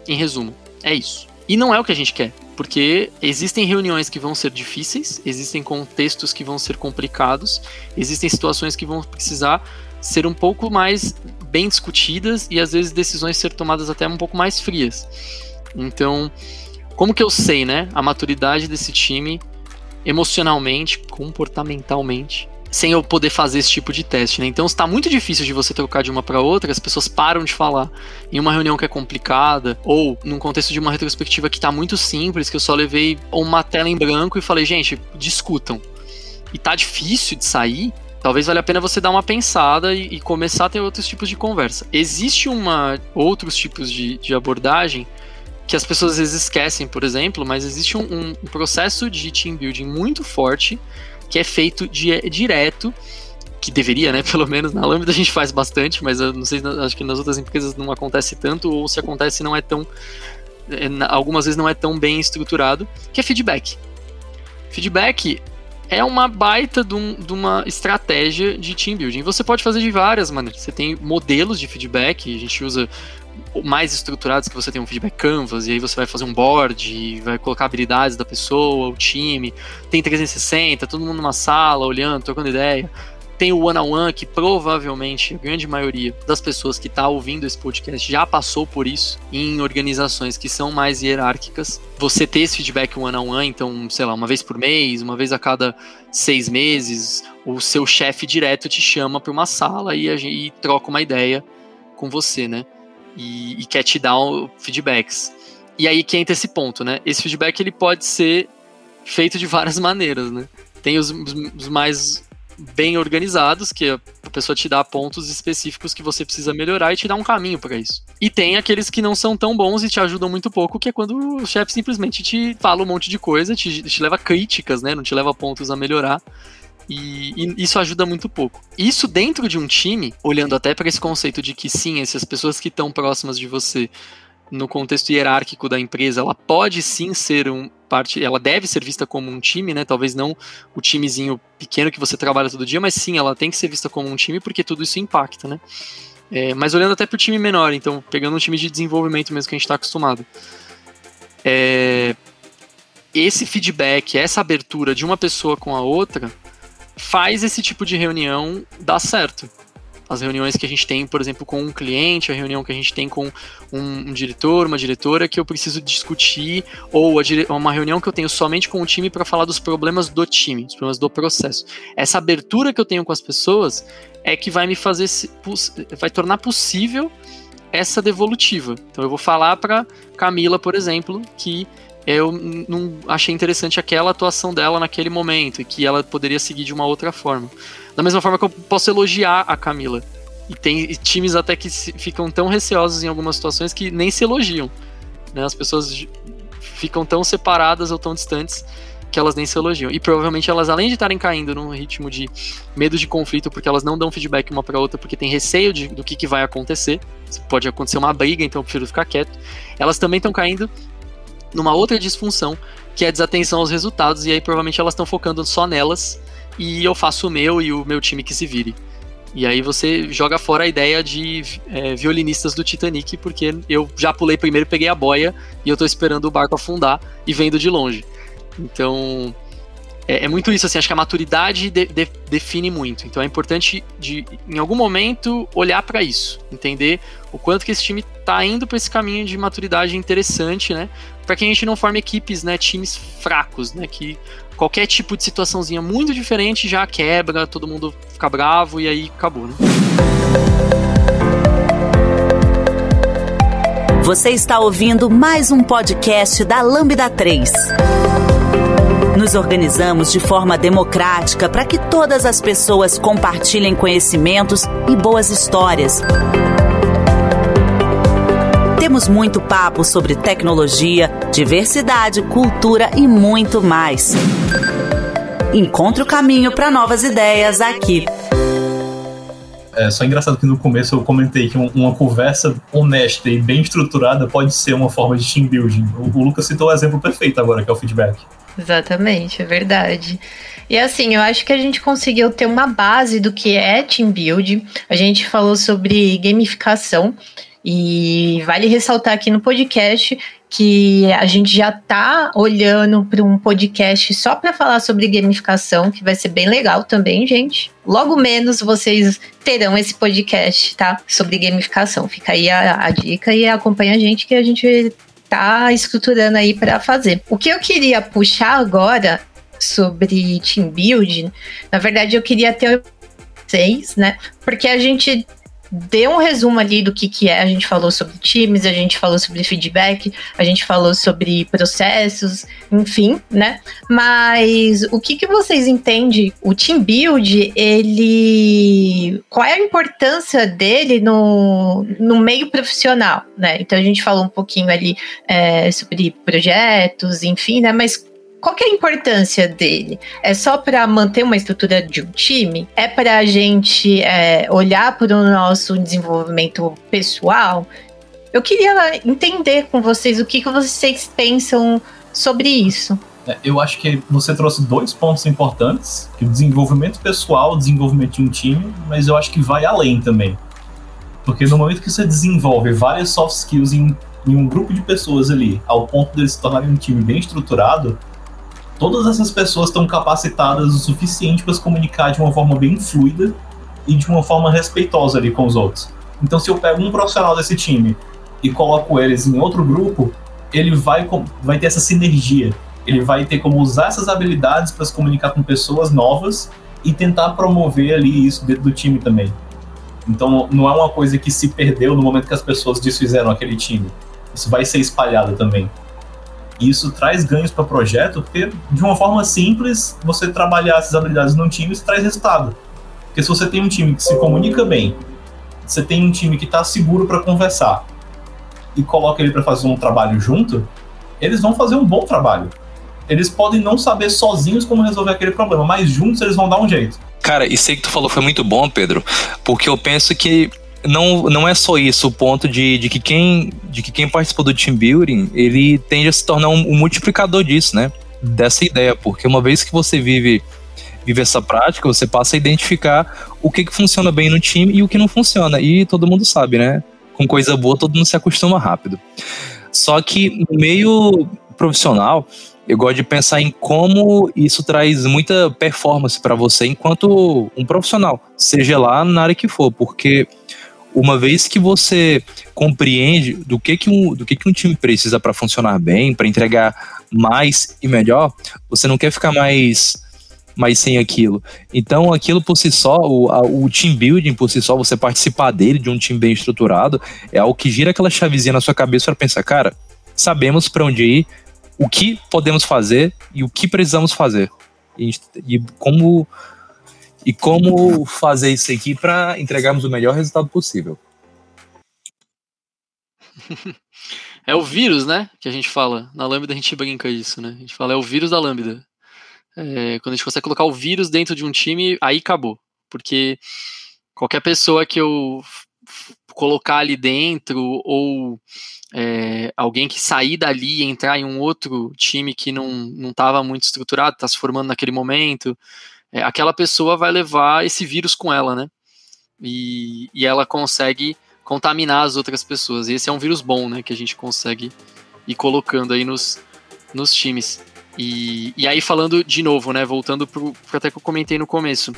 Em resumo, é isso. E não é o que a gente quer, porque existem reuniões que vão ser difíceis, existem contextos que vão ser complicados, existem situações que vão precisar ser um pouco mais bem discutidas e às vezes decisões ser tomadas até um pouco mais frias. Então, como que eu sei, né, a maturidade desse time emocionalmente, comportamentalmente, sem eu poder fazer esse tipo de teste, né? Então está muito difícil de você trocar de uma para outra, as pessoas param de falar em uma reunião que é complicada ou num contexto de uma retrospectiva que está muito simples, que eu só levei uma tela em branco e falei, gente, discutam. E tá difícil de sair, talvez valha a pena você dar uma pensada e, e, começar a ter outros tipos de conversa. Existe uma outros tipos de, de abordagem que as pessoas às vezes esquecem, por exemplo, mas existe um, um processo de team building muito forte que é feito de, direto que deveria, né? Pelo menos na Lambda a gente faz bastante, mas eu não sei, acho que nas outras empresas não acontece tanto, ou se acontece não é tão. É, algumas vezes não é tão bem estruturado, que é feedback. Feedback é uma baita de, um, de, uma estratégia de team building. Você pode fazer de várias maneiras. Você tem modelos de feedback, a gente usa mais estruturados que você tem um feedback canvas, e aí você vai fazer um board, vai colocar habilidades da pessoa, o time. Tem 360, todo mundo numa sala, olhando, trocando ideia. Tem o one-on-one, que provavelmente a grande maioria das pessoas que está ouvindo esse podcast já passou por isso em organizações que são mais hierárquicas. Você ter esse feedback one-on-one, então, sei lá, uma vez por mês, uma vez a cada seis meses, o seu chefe direto te chama para uma sala e, e, troca uma ideia com você, né? E, e quer te dar feedbacks. E aí que entra esse ponto, né? Esse feedback ele pode ser feito de várias maneiras, né? Tem os, os mais bem organizados, que a pessoa te dá pontos específicos que você precisa melhorar e te dá um caminho para isso. E tem aqueles que não são tão bons e te ajudam muito pouco, que é quando o chefe simplesmente te fala um monte de coisa, te, te leva críticas, né? Não te leva pontos a melhorar. E, e, isso ajuda muito pouco. Isso dentro de um time, olhando até para esse conceito de que sim, essas pessoas que estão próximas de você no contexto hierárquico da empresa, ela pode sim ser um parte, ela deve ser vista como um time, né? Talvez não o timezinho pequeno que você trabalha todo dia, mas sim, ela tem que ser vista como um time porque tudo isso impacta, né? É, mas olhando até para o time menor, então pegando um time de desenvolvimento mesmo que a gente está acostumado, é, esse feedback, essa abertura de uma pessoa com a outra, faz esse tipo de reunião dar certo as reuniões que a gente tem, por exemplo, com um cliente, a reunião que a gente tem com um, um diretor, uma diretora que eu preciso discutir, ou uma reunião que eu tenho somente com o time para falar dos problemas do time, dos problemas do processo. Essa abertura que eu tenho com as pessoas é que vai me fazer, vai tornar possível essa devolutiva. Então eu vou falar para Camila, por exemplo, que eu não achei interessante aquela atuação dela naquele momento e que ela poderia seguir de uma outra forma. Da mesma forma que eu posso elogiar a Camila. E tem times até que ficam tão receosos em algumas situações que nem se elogiam. Né? As pessoas ficam tão separadas ou tão distantes que elas nem se elogiam. E provavelmente elas, além de estarem caindo num ritmo de medo de conflito, porque elas não dão feedback uma para outra, porque tem receio de, do que, que vai acontecer, pode acontecer uma briga, então eu prefiro ficar quieto, elas também estão caindo numa outra disfunção, que é a desatenção aos resultados, e aí provavelmente elas estão focando só nelas e eu faço o meu e o meu time que se vire. E aí você joga fora a ideia de é, violinistas do Titanic, porque eu já pulei primeiro, peguei a boia e eu tô esperando o barco afundar e vendo de longe. Então, é, é muito isso, assim, acho que a maturidade de, de, define muito. Então é importante, de, em algum momento, olhar para isso, entender o quanto que esse time tá indo para esse caminho de maturidade interessante, né? Para que a gente não forme equipes, né, times fracos, né, que qualquer tipo de situaçãozinha muito diferente já quebra, todo mundo fica bravo e aí acabou, né? Você está ouvindo mais um podcast da Lambda 3. Nos organizamos de forma democrática para que todas as pessoas compartilhem conhecimentos e boas histórias. Temos muito papo sobre tecnologia, diversidade, cultura e muito mais. Encontre o caminho para novas ideias aqui. É só engraçado que no começo eu comentei que uma conversa honesta e bem estruturada pode ser uma forma de team building. O, Lucas citou o exemplo perfeito agora, que é o feedback. Exatamente, é verdade. E assim, eu acho que a gente conseguiu ter uma base do que é team building. A gente falou sobre gamificação e vale ressaltar aqui no podcast que a gente já está olhando para um podcast só para falar sobre gamificação, que vai ser bem legal também, gente. Logo menos vocês terão esse podcast, tá? Sobre gamificação. Fica aí a, a dica e acompanha a gente que a gente tá estruturando aí para fazer. O que eu queria puxar agora sobre team building, na verdade eu queria ter vocês, né? Porque a gente deu um resumo ali do que, que é. A gente falou sobre times, a gente falou sobre feedback, a gente falou sobre processos, enfim, né? Mas o que, que vocês entendem? O team build, ele. Qual é a importância dele no, no meio profissional, né? Então a gente falou um pouquinho ali é, sobre projetos, enfim, né? Mas qual é a importância dele? É só para manter uma estrutura de um time? É para a gente é, olhar para o nosso desenvolvimento pessoal? Eu queria entender com vocês o que, que vocês pensam sobre isso. É, eu acho que você trouxe dois pontos importantes, que o desenvolvimento pessoal, o desenvolvimento de um time, mas eu acho que vai além também. Porque no momento que você desenvolve várias soft skills em, em um grupo de pessoas ali, ao ponto de se tornarem um time bem estruturado, todas essas pessoas estão capacitadas o suficiente para se comunicar de uma forma bem fluida e de uma forma respeitosa ali com os outros. Então, se eu pego um profissional desse time e coloco eles em outro grupo, ele vai, vai ter essa sinergia. Ele vai ter como usar essas habilidades para se comunicar com pessoas novas e tentar promover ali isso dentro do time também. Então, não é uma coisa que se perdeu no momento que as pessoas desfizeram aquele time. Isso vai ser espalhado também. E isso traz ganhos para o projeto, porque de uma forma simples, você trabalhar essas habilidades num time, traz resultado. Porque se você tem um time que se comunica bem, você tem um time que está seguro para conversar e coloca ele para fazer um trabalho junto, eles vão fazer um bom trabalho. Eles podem não saber sozinhos como resolver aquele problema, mas juntos eles vão dar um jeito. Cara, isso aí que tu falou foi muito bom, Pedro, porque eu penso que não, não é só isso o ponto de, de, que quem, de que quem participou do team building, ele tende a se tornar um, um multiplicador disso, né? Dessa ideia, porque uma vez que você vive vive essa prática, você passa a identificar o que, que funciona bem no time e o que não funciona. E todo mundo sabe, né? Com coisa boa, todo mundo se acostuma rápido. Só que no meio profissional, eu gosto de pensar em como isso traz muita performance para você enquanto um profissional, seja lá na área que for, porque uma vez que você compreende do que, que, um, do que, que um time precisa para funcionar bem, para entregar mais e melhor, você não quer ficar mais mais sem aquilo. Então, aquilo por si só, o, a, o team building por si só, você participar dele, de um time bem estruturado, é algo que gira aquela chavezinha na sua cabeça para pensar, cara, sabemos para onde ir, o que podemos fazer e o que precisamos fazer. E, e como e como fazer isso aqui para entregarmos o melhor resultado possível. É o vírus, né? Que a gente fala. Na Lambda a gente brinca isso, né? A gente fala, é o vírus da Lambda. É, quando a gente consegue colocar o vírus dentro de um time, aí acabou. Porque qualquer pessoa que eu colocar ali dentro, ou é, alguém que sair dali e entrar em um outro time que não estava muito estruturado, está se formando naquele momento, é, aquela pessoa vai levar esse vírus com ela, né? E, e ela consegue contaminar as outras pessoas. E esse é um vírus bom, né? Que a gente consegue ir colocando aí nos, nos times. E, e aí, falando de novo, né? Voltando para até que eu comentei no começo.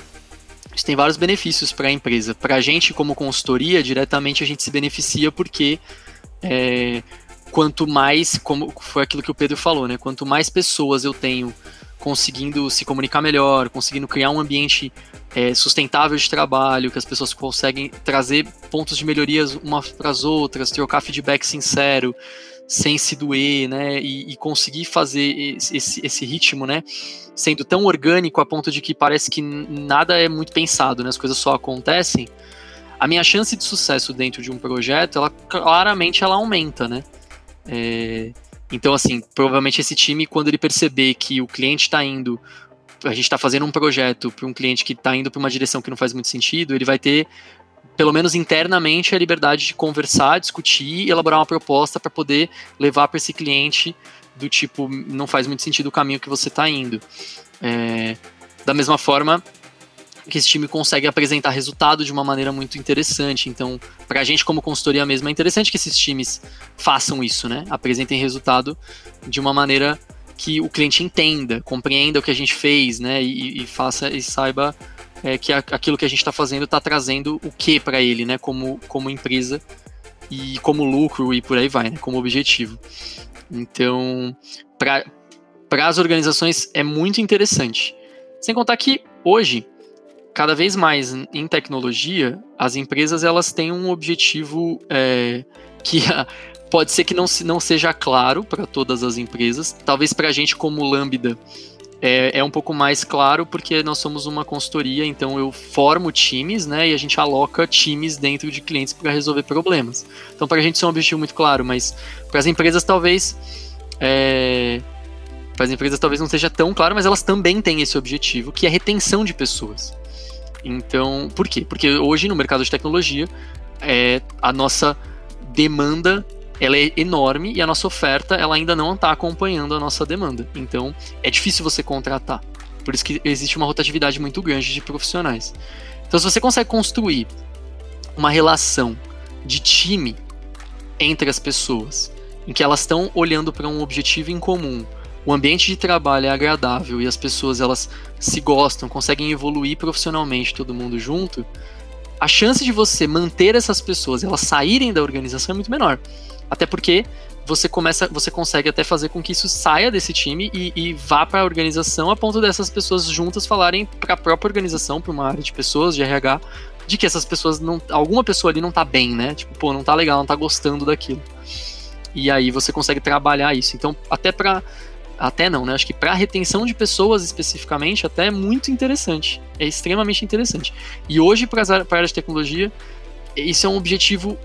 Isso tem vários benefícios para a empresa. Para a gente, como consultoria, diretamente a gente se beneficia porque é, quanto mais, como foi aquilo que o Pedro falou, né? Quanto mais pessoas eu tenho conseguindo se comunicar melhor, conseguindo criar um ambiente é, sustentável de trabalho, que as pessoas conseguem trazer pontos de melhorias umas para as outras, trocar feedback sincero, sem se doer, né, e, e conseguir fazer esse, esse, ritmo, né, sendo tão orgânico a ponto de que parece que nada é muito pensado, né, as coisas só acontecem, a minha chance de sucesso dentro de um projeto, ela claramente ela aumenta, né, é, então, assim, provavelmente esse time, quando ele perceber que o cliente está indo, a gente está fazendo um projeto para um cliente que está indo para uma direção que não faz muito sentido, ele vai ter, pelo menos internamente, a liberdade de conversar, discutir e elaborar uma proposta para poder levar para esse cliente do tipo, não faz muito sentido o caminho que você está indo. É, da mesma forma, que esse time consegue apresentar resultado de uma maneira muito interessante. Então, para a gente como consultoria mesmo, é interessante que esses times façam isso, né? Apresentem resultado de uma maneira que o cliente entenda, compreenda o que a gente fez, né? E, e faça e saiba é, que aquilo que a gente está fazendo está trazendo o que para ele, né? Como, como empresa e como lucro e por aí vai, né? Como objetivo. Então, para as organizações é muito interessante. Sem contar que hoje cada vez mais em tecnologia, as empresas elas têm um objetivo é, que pode ser que não, não seja claro para todas as empresas. Talvez para a gente como Lambda é, é, um pouco mais claro porque nós somos uma consultoria, então eu formo times, né, e a gente aloca times dentro de clientes para resolver problemas. Então para a gente isso é um objetivo muito claro, mas para as empresas talvez é, para as empresas talvez não seja tão claro, mas elas também têm esse objetivo, que é retenção de pessoas. Então, por quê? Porque hoje no mercado de tecnologia, é, a nossa demanda ela é enorme e a nossa oferta ela ainda não está acompanhando a nossa demanda. Então, é difícil você contratar. Por isso que existe uma rotatividade muito grande de profissionais. Então, se você consegue construir uma relação de time entre as pessoas, em que elas estão olhando para um objetivo em comum, o ambiente de trabalho é agradável e as pessoas elas se gostam, conseguem evoluir profissionalmente todo mundo junto, a chance de você manter essas pessoas, elas saírem da organização é muito menor. Até porque você começa, você consegue até fazer com que isso saia desse time e, e vá para a organização a ponto dessas pessoas juntas falarem para a própria organização, para uma área de pessoas de RH, de que essas pessoas não, alguma pessoa ali não tá bem, né? Tipo, pô, não tá legal, não tá gostando daquilo. E aí você consegue trabalhar isso. Então, até para até não, né? Acho que para retenção de pessoas especificamente, até é muito interessante. É extremamente interessante. E hoje, para a área de tecnologia, isso é um objetivo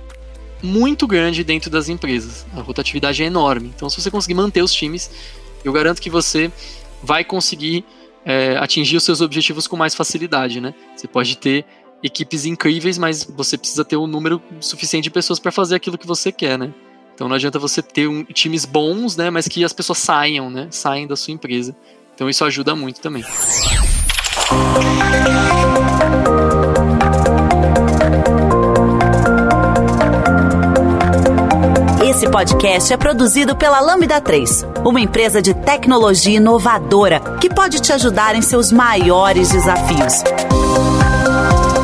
muito grande dentro das empresas. A rotatividade é enorme. Então, se você conseguir manter os times, eu garanto que você vai conseguir é, atingir os seus objetivos com mais facilidade, né? Você pode ter equipes incríveis, mas você precisa ter um número suficiente de pessoas para fazer aquilo que você quer, né? Então não adianta você ter um, times bons, né? Mas que as pessoas saiam, né? Saem da sua empresa. Então isso ajuda muito também. Esse podcast é produzido pela Lambda 3, uma empresa de tecnologia inovadora que pode te ajudar em seus maiores desafios.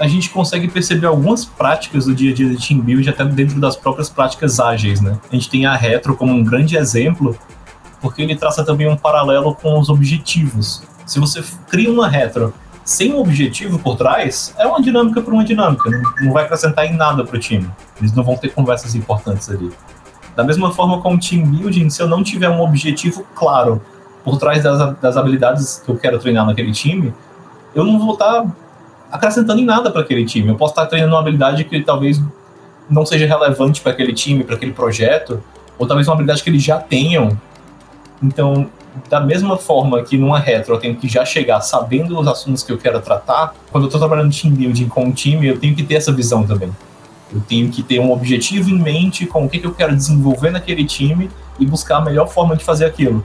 a gente consegue perceber algumas práticas do dia a dia de team build até dentro das próprias práticas ágeis, né? A gente tem a retro como um grande exemplo, porque ele traça também um paralelo com os objetivos. Se você cria uma retro sem um objetivo por trás, é uma dinâmica por uma dinâmica, não vai acrescentar em nada para o time. Eles não vão ter conversas importantes ali. Da mesma forma com o team building, se eu não tiver um objetivo claro por trás das, das habilidades que eu quero treinar naquele time, eu não vou estar tá acrescentando em nada para aquele time. Eu posso estar treinando uma habilidade que talvez não seja relevante para aquele time, para aquele projeto, ou talvez uma habilidade que eles já tenham. Então, da mesma forma que numa retro eu tenho que já chegar sabendo os assuntos que eu quero tratar, quando eu estou trabalhando team building com um time, eu tenho que ter essa visão também. Eu tenho que ter um objetivo em mente com o que, que eu quero desenvolver naquele time e buscar a melhor forma de fazer aquilo.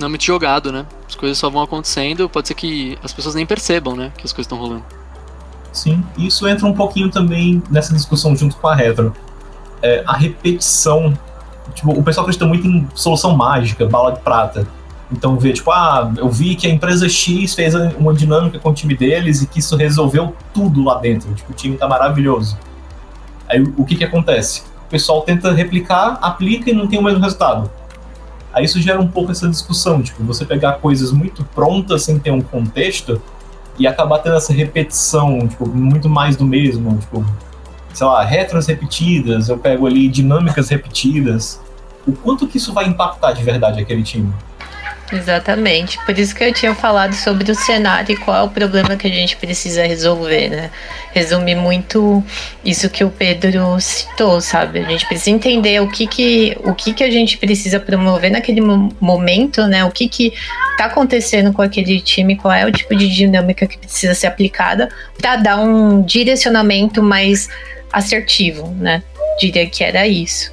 Não é muito jogado, né? As coisas só vão acontecendo, pode ser que as pessoas nem percebam, né? Que as coisas estão rolando. Sim, isso entra um pouquinho também nessa discussão junto com a retro. É, a repetição. Tipo, o pessoal acredita muito em solução mágica, bala de prata. Então vê, tipo, ah, eu vi que a empresa X fez uma dinâmica com o time deles e que isso resolveu tudo lá dentro. Tipo, o time tá maravilhoso. Aí o que que acontece? O pessoal tenta replicar, aplica e não tem o mesmo resultado. Aí isso gera um pouco essa discussão, tipo, você pegar coisas muito prontas sem ter um contexto e acabar tendo essa repetição, tipo, muito mais do mesmo, tipo, sei lá, retros repetidas, eu pego ali dinâmicas repetidas. O quanto que isso vai impactar de verdade aquele time? Exatamente. Por isso que eu tinha falado sobre o cenário e qual é o problema que a gente precisa resolver, né? Resume muito isso que o Pedro citou, sabe? A gente precisa entender o que que, o que, que a gente precisa promover naquele momento, né? O que que tá acontecendo com aquele time, qual é o tipo de dinâmica que precisa ser aplicada para dar um direcionamento mais assertivo, né? Diria que era isso.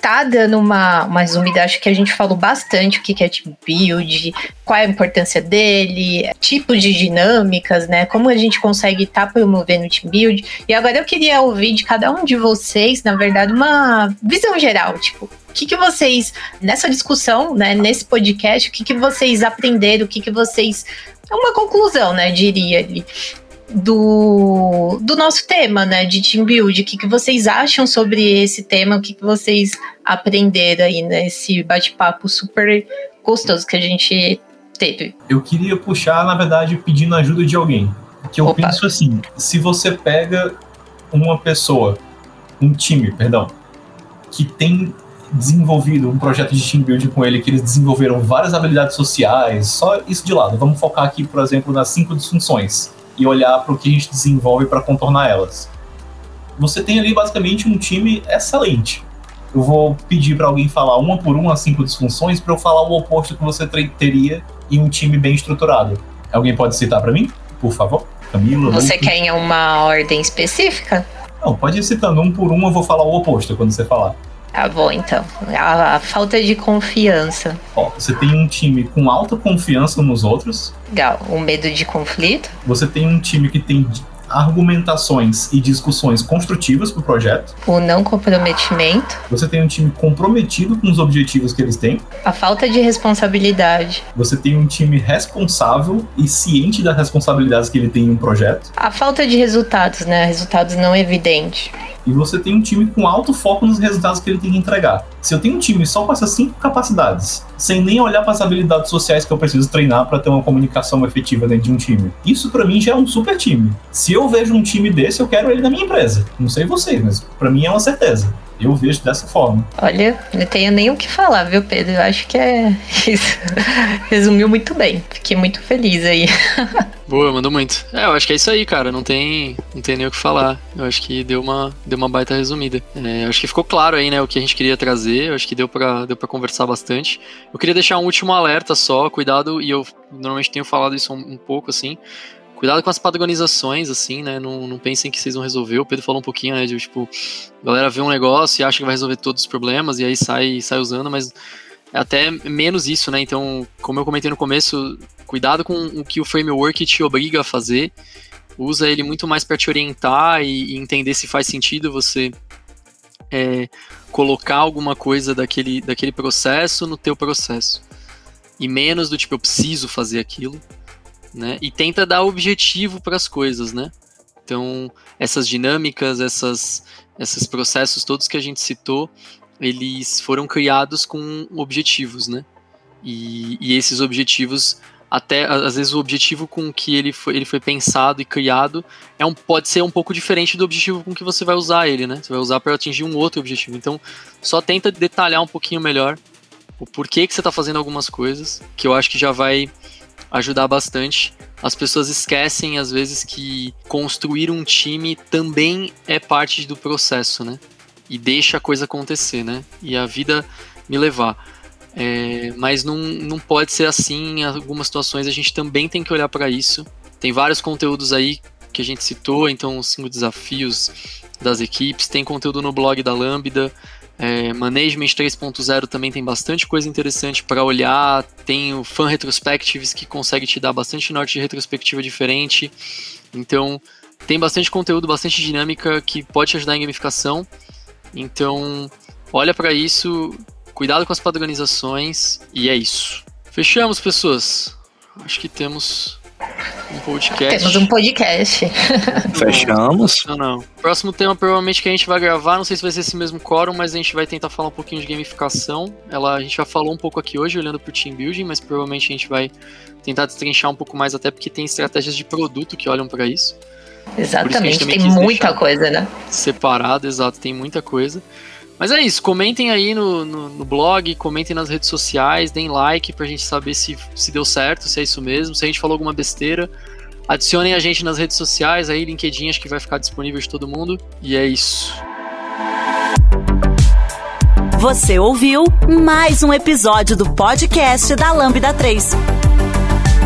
tá dando uma, uma zoomida, acho que a gente falou bastante o que é team build, qual é a importância dele, tipo de dinâmicas, né? Como a gente consegue estar tá promovendo o team build. E agora eu queria ouvir de cada um de vocês, na verdade, uma visão geral, tipo, o que, que vocês, nessa discussão, né, nesse podcast, o que, que vocês aprenderam, o que, que vocês. É uma conclusão, né, diria ali do, do nosso tema, né, de team build. O que, que vocês acham sobre esse tema? O que, que vocês aprenderam aí nesse bate-papo super gostoso que a gente teve? Eu queria puxar, na verdade, pedindo ajuda de alguém. Que eu Opa. penso assim, se você pega uma pessoa, um time, perdão, que tem desenvolvido um projeto de team building com ele, que eles desenvolveram várias habilidades sociais, só isso de lado. Vamos focar aqui, por exemplo, nas cinco disfunções e olhar para o que a gente desenvolve para contornar elas. Você tem ali basicamente um time excelente. Eu vou pedir para alguém falar uma por uma as cinco disfunções para eu falar o oposto que você teria em um time bem estruturado. Alguém pode citar para mim, por favor? Camila? Você Luke? quer em uma ordem específica? Não, pode ir citando um por um, eu vou falar o oposto quando você falar. Tá bom, então. A, a, falta de confiança. Ó, você tem um time com alta confiança nos outros. Legal. O medo de conflito. Você tem um time que tem argumentações e discussões construtivas para o projeto. O não comprometimento. Você tem um time comprometido com os objetivos que eles têm. A falta de responsabilidade. Você tem um time responsável e ciente das responsabilidades que ele tem em um projeto. A falta de resultados, né? Resultados não evidentes e você tem um time com alto foco nos resultados que ele tem que entregar. Se eu tenho um time só com essas cinco capacidades, sem nem olhar para as habilidades sociais que eu preciso treinar para ter uma comunicação efetiva dentro de um time, isso para mim já é um super time. Se eu vejo um time desse, eu quero ele na minha empresa. Não sei vocês, mas para mim é uma certeza. Eu vejo dessa forma. Olha, não tenho nem o que falar, viu, Pedro? Eu acho que é isso. Resumiu muito bem. Fiquei muito feliz aí. Boa, mandou muito. É, eu acho que é isso aí, cara. Não tem, não tem nem o que falar. Eu acho que deu uma, deu uma baita resumida. É, eu acho que ficou claro aí, né, o que a gente queria trazer. Eu acho que deu para deu pra conversar bastante. Eu queria deixar um último alerta só, cuidado, e eu normalmente tenho falado isso um, um pouco, assim. Cuidado com as padronizações, assim, né? Não, não pensem que vocês vão resolver. O Pedro falou um pouquinho, né? De tipo, a galera vê um negócio e acha que vai resolver todos os problemas e aí sai, sai usando, mas é até menos isso, né? Então, como eu comentei no começo, cuidado com o que o framework te obriga a fazer. Usa ele muito mais para te orientar e, e, entender se faz sentido você é, colocar alguma coisa daquele, daquele processo no teu processo. E menos do tipo, eu preciso fazer aquilo né? E tenta dar objetivo para as coisas, né? Então, essas dinâmicas, essas, esses processos todos que a gente citou, eles foram criados com objetivos, né? E, e esses objetivos, até às vezes o objetivo com que ele foi, ele foi pensado e criado é um, pode ser um pouco diferente do objetivo com que você vai usar ele, né? Você vai usar para atingir um outro objetivo. Então, só tenta detalhar um pouquinho melhor o porquê que você está fazendo algumas coisas, que eu acho que já vai ajudar bastante. As pessoas esquecem, às vezes, que construir um time também é parte do processo, né? E deixa a coisa acontecer, né? E a vida me levar. É, mas não, não pode ser assim. Em algumas situações a gente também tem que olhar para isso. Tem vários conteúdos aí que a gente citou, então os cinco desafios das equipes. Tem conteúdo no blog da Lambda. É, Management 3.0 também tem bastante coisa interessante para olhar. Tem o Fan Retrospectives que consegue te dar bastante norte de retrospectiva diferente. Então, tem bastante conteúdo, bastante dinâmica que pode te ajudar em gamificação. Então, olha para isso, cuidado com as padronizações e é isso. Fechamos, pessoas. Acho que temos um podcast. Temos um podcast. Fechamos. Não, não. Próximo tema, provavelmente, que a gente vai gravar, não sei se vai ser esse mesmo quórum, mas a gente vai tentar falar um pouquinho de gamificação. Ela, a gente já falou um pouco aqui hoje, olhando para o team building, mas provavelmente a gente vai tentar destrinchar um pouco mais, até porque tem estratégias de produto que olham para isso. Exatamente, tem muita coisa, né? Separado, exato, tem muita coisa. Mas é isso, comentem aí no, no, no, blog, comentem nas redes sociais, deem like pra gente saber se, se deu certo, se é isso mesmo, se a gente falou alguma besteira. Adicionem a gente nas redes sociais, aí LinkedIn acho que vai ficar disponível de todo mundo. E é isso. Você ouviu mais um episódio do podcast da Lambda 3.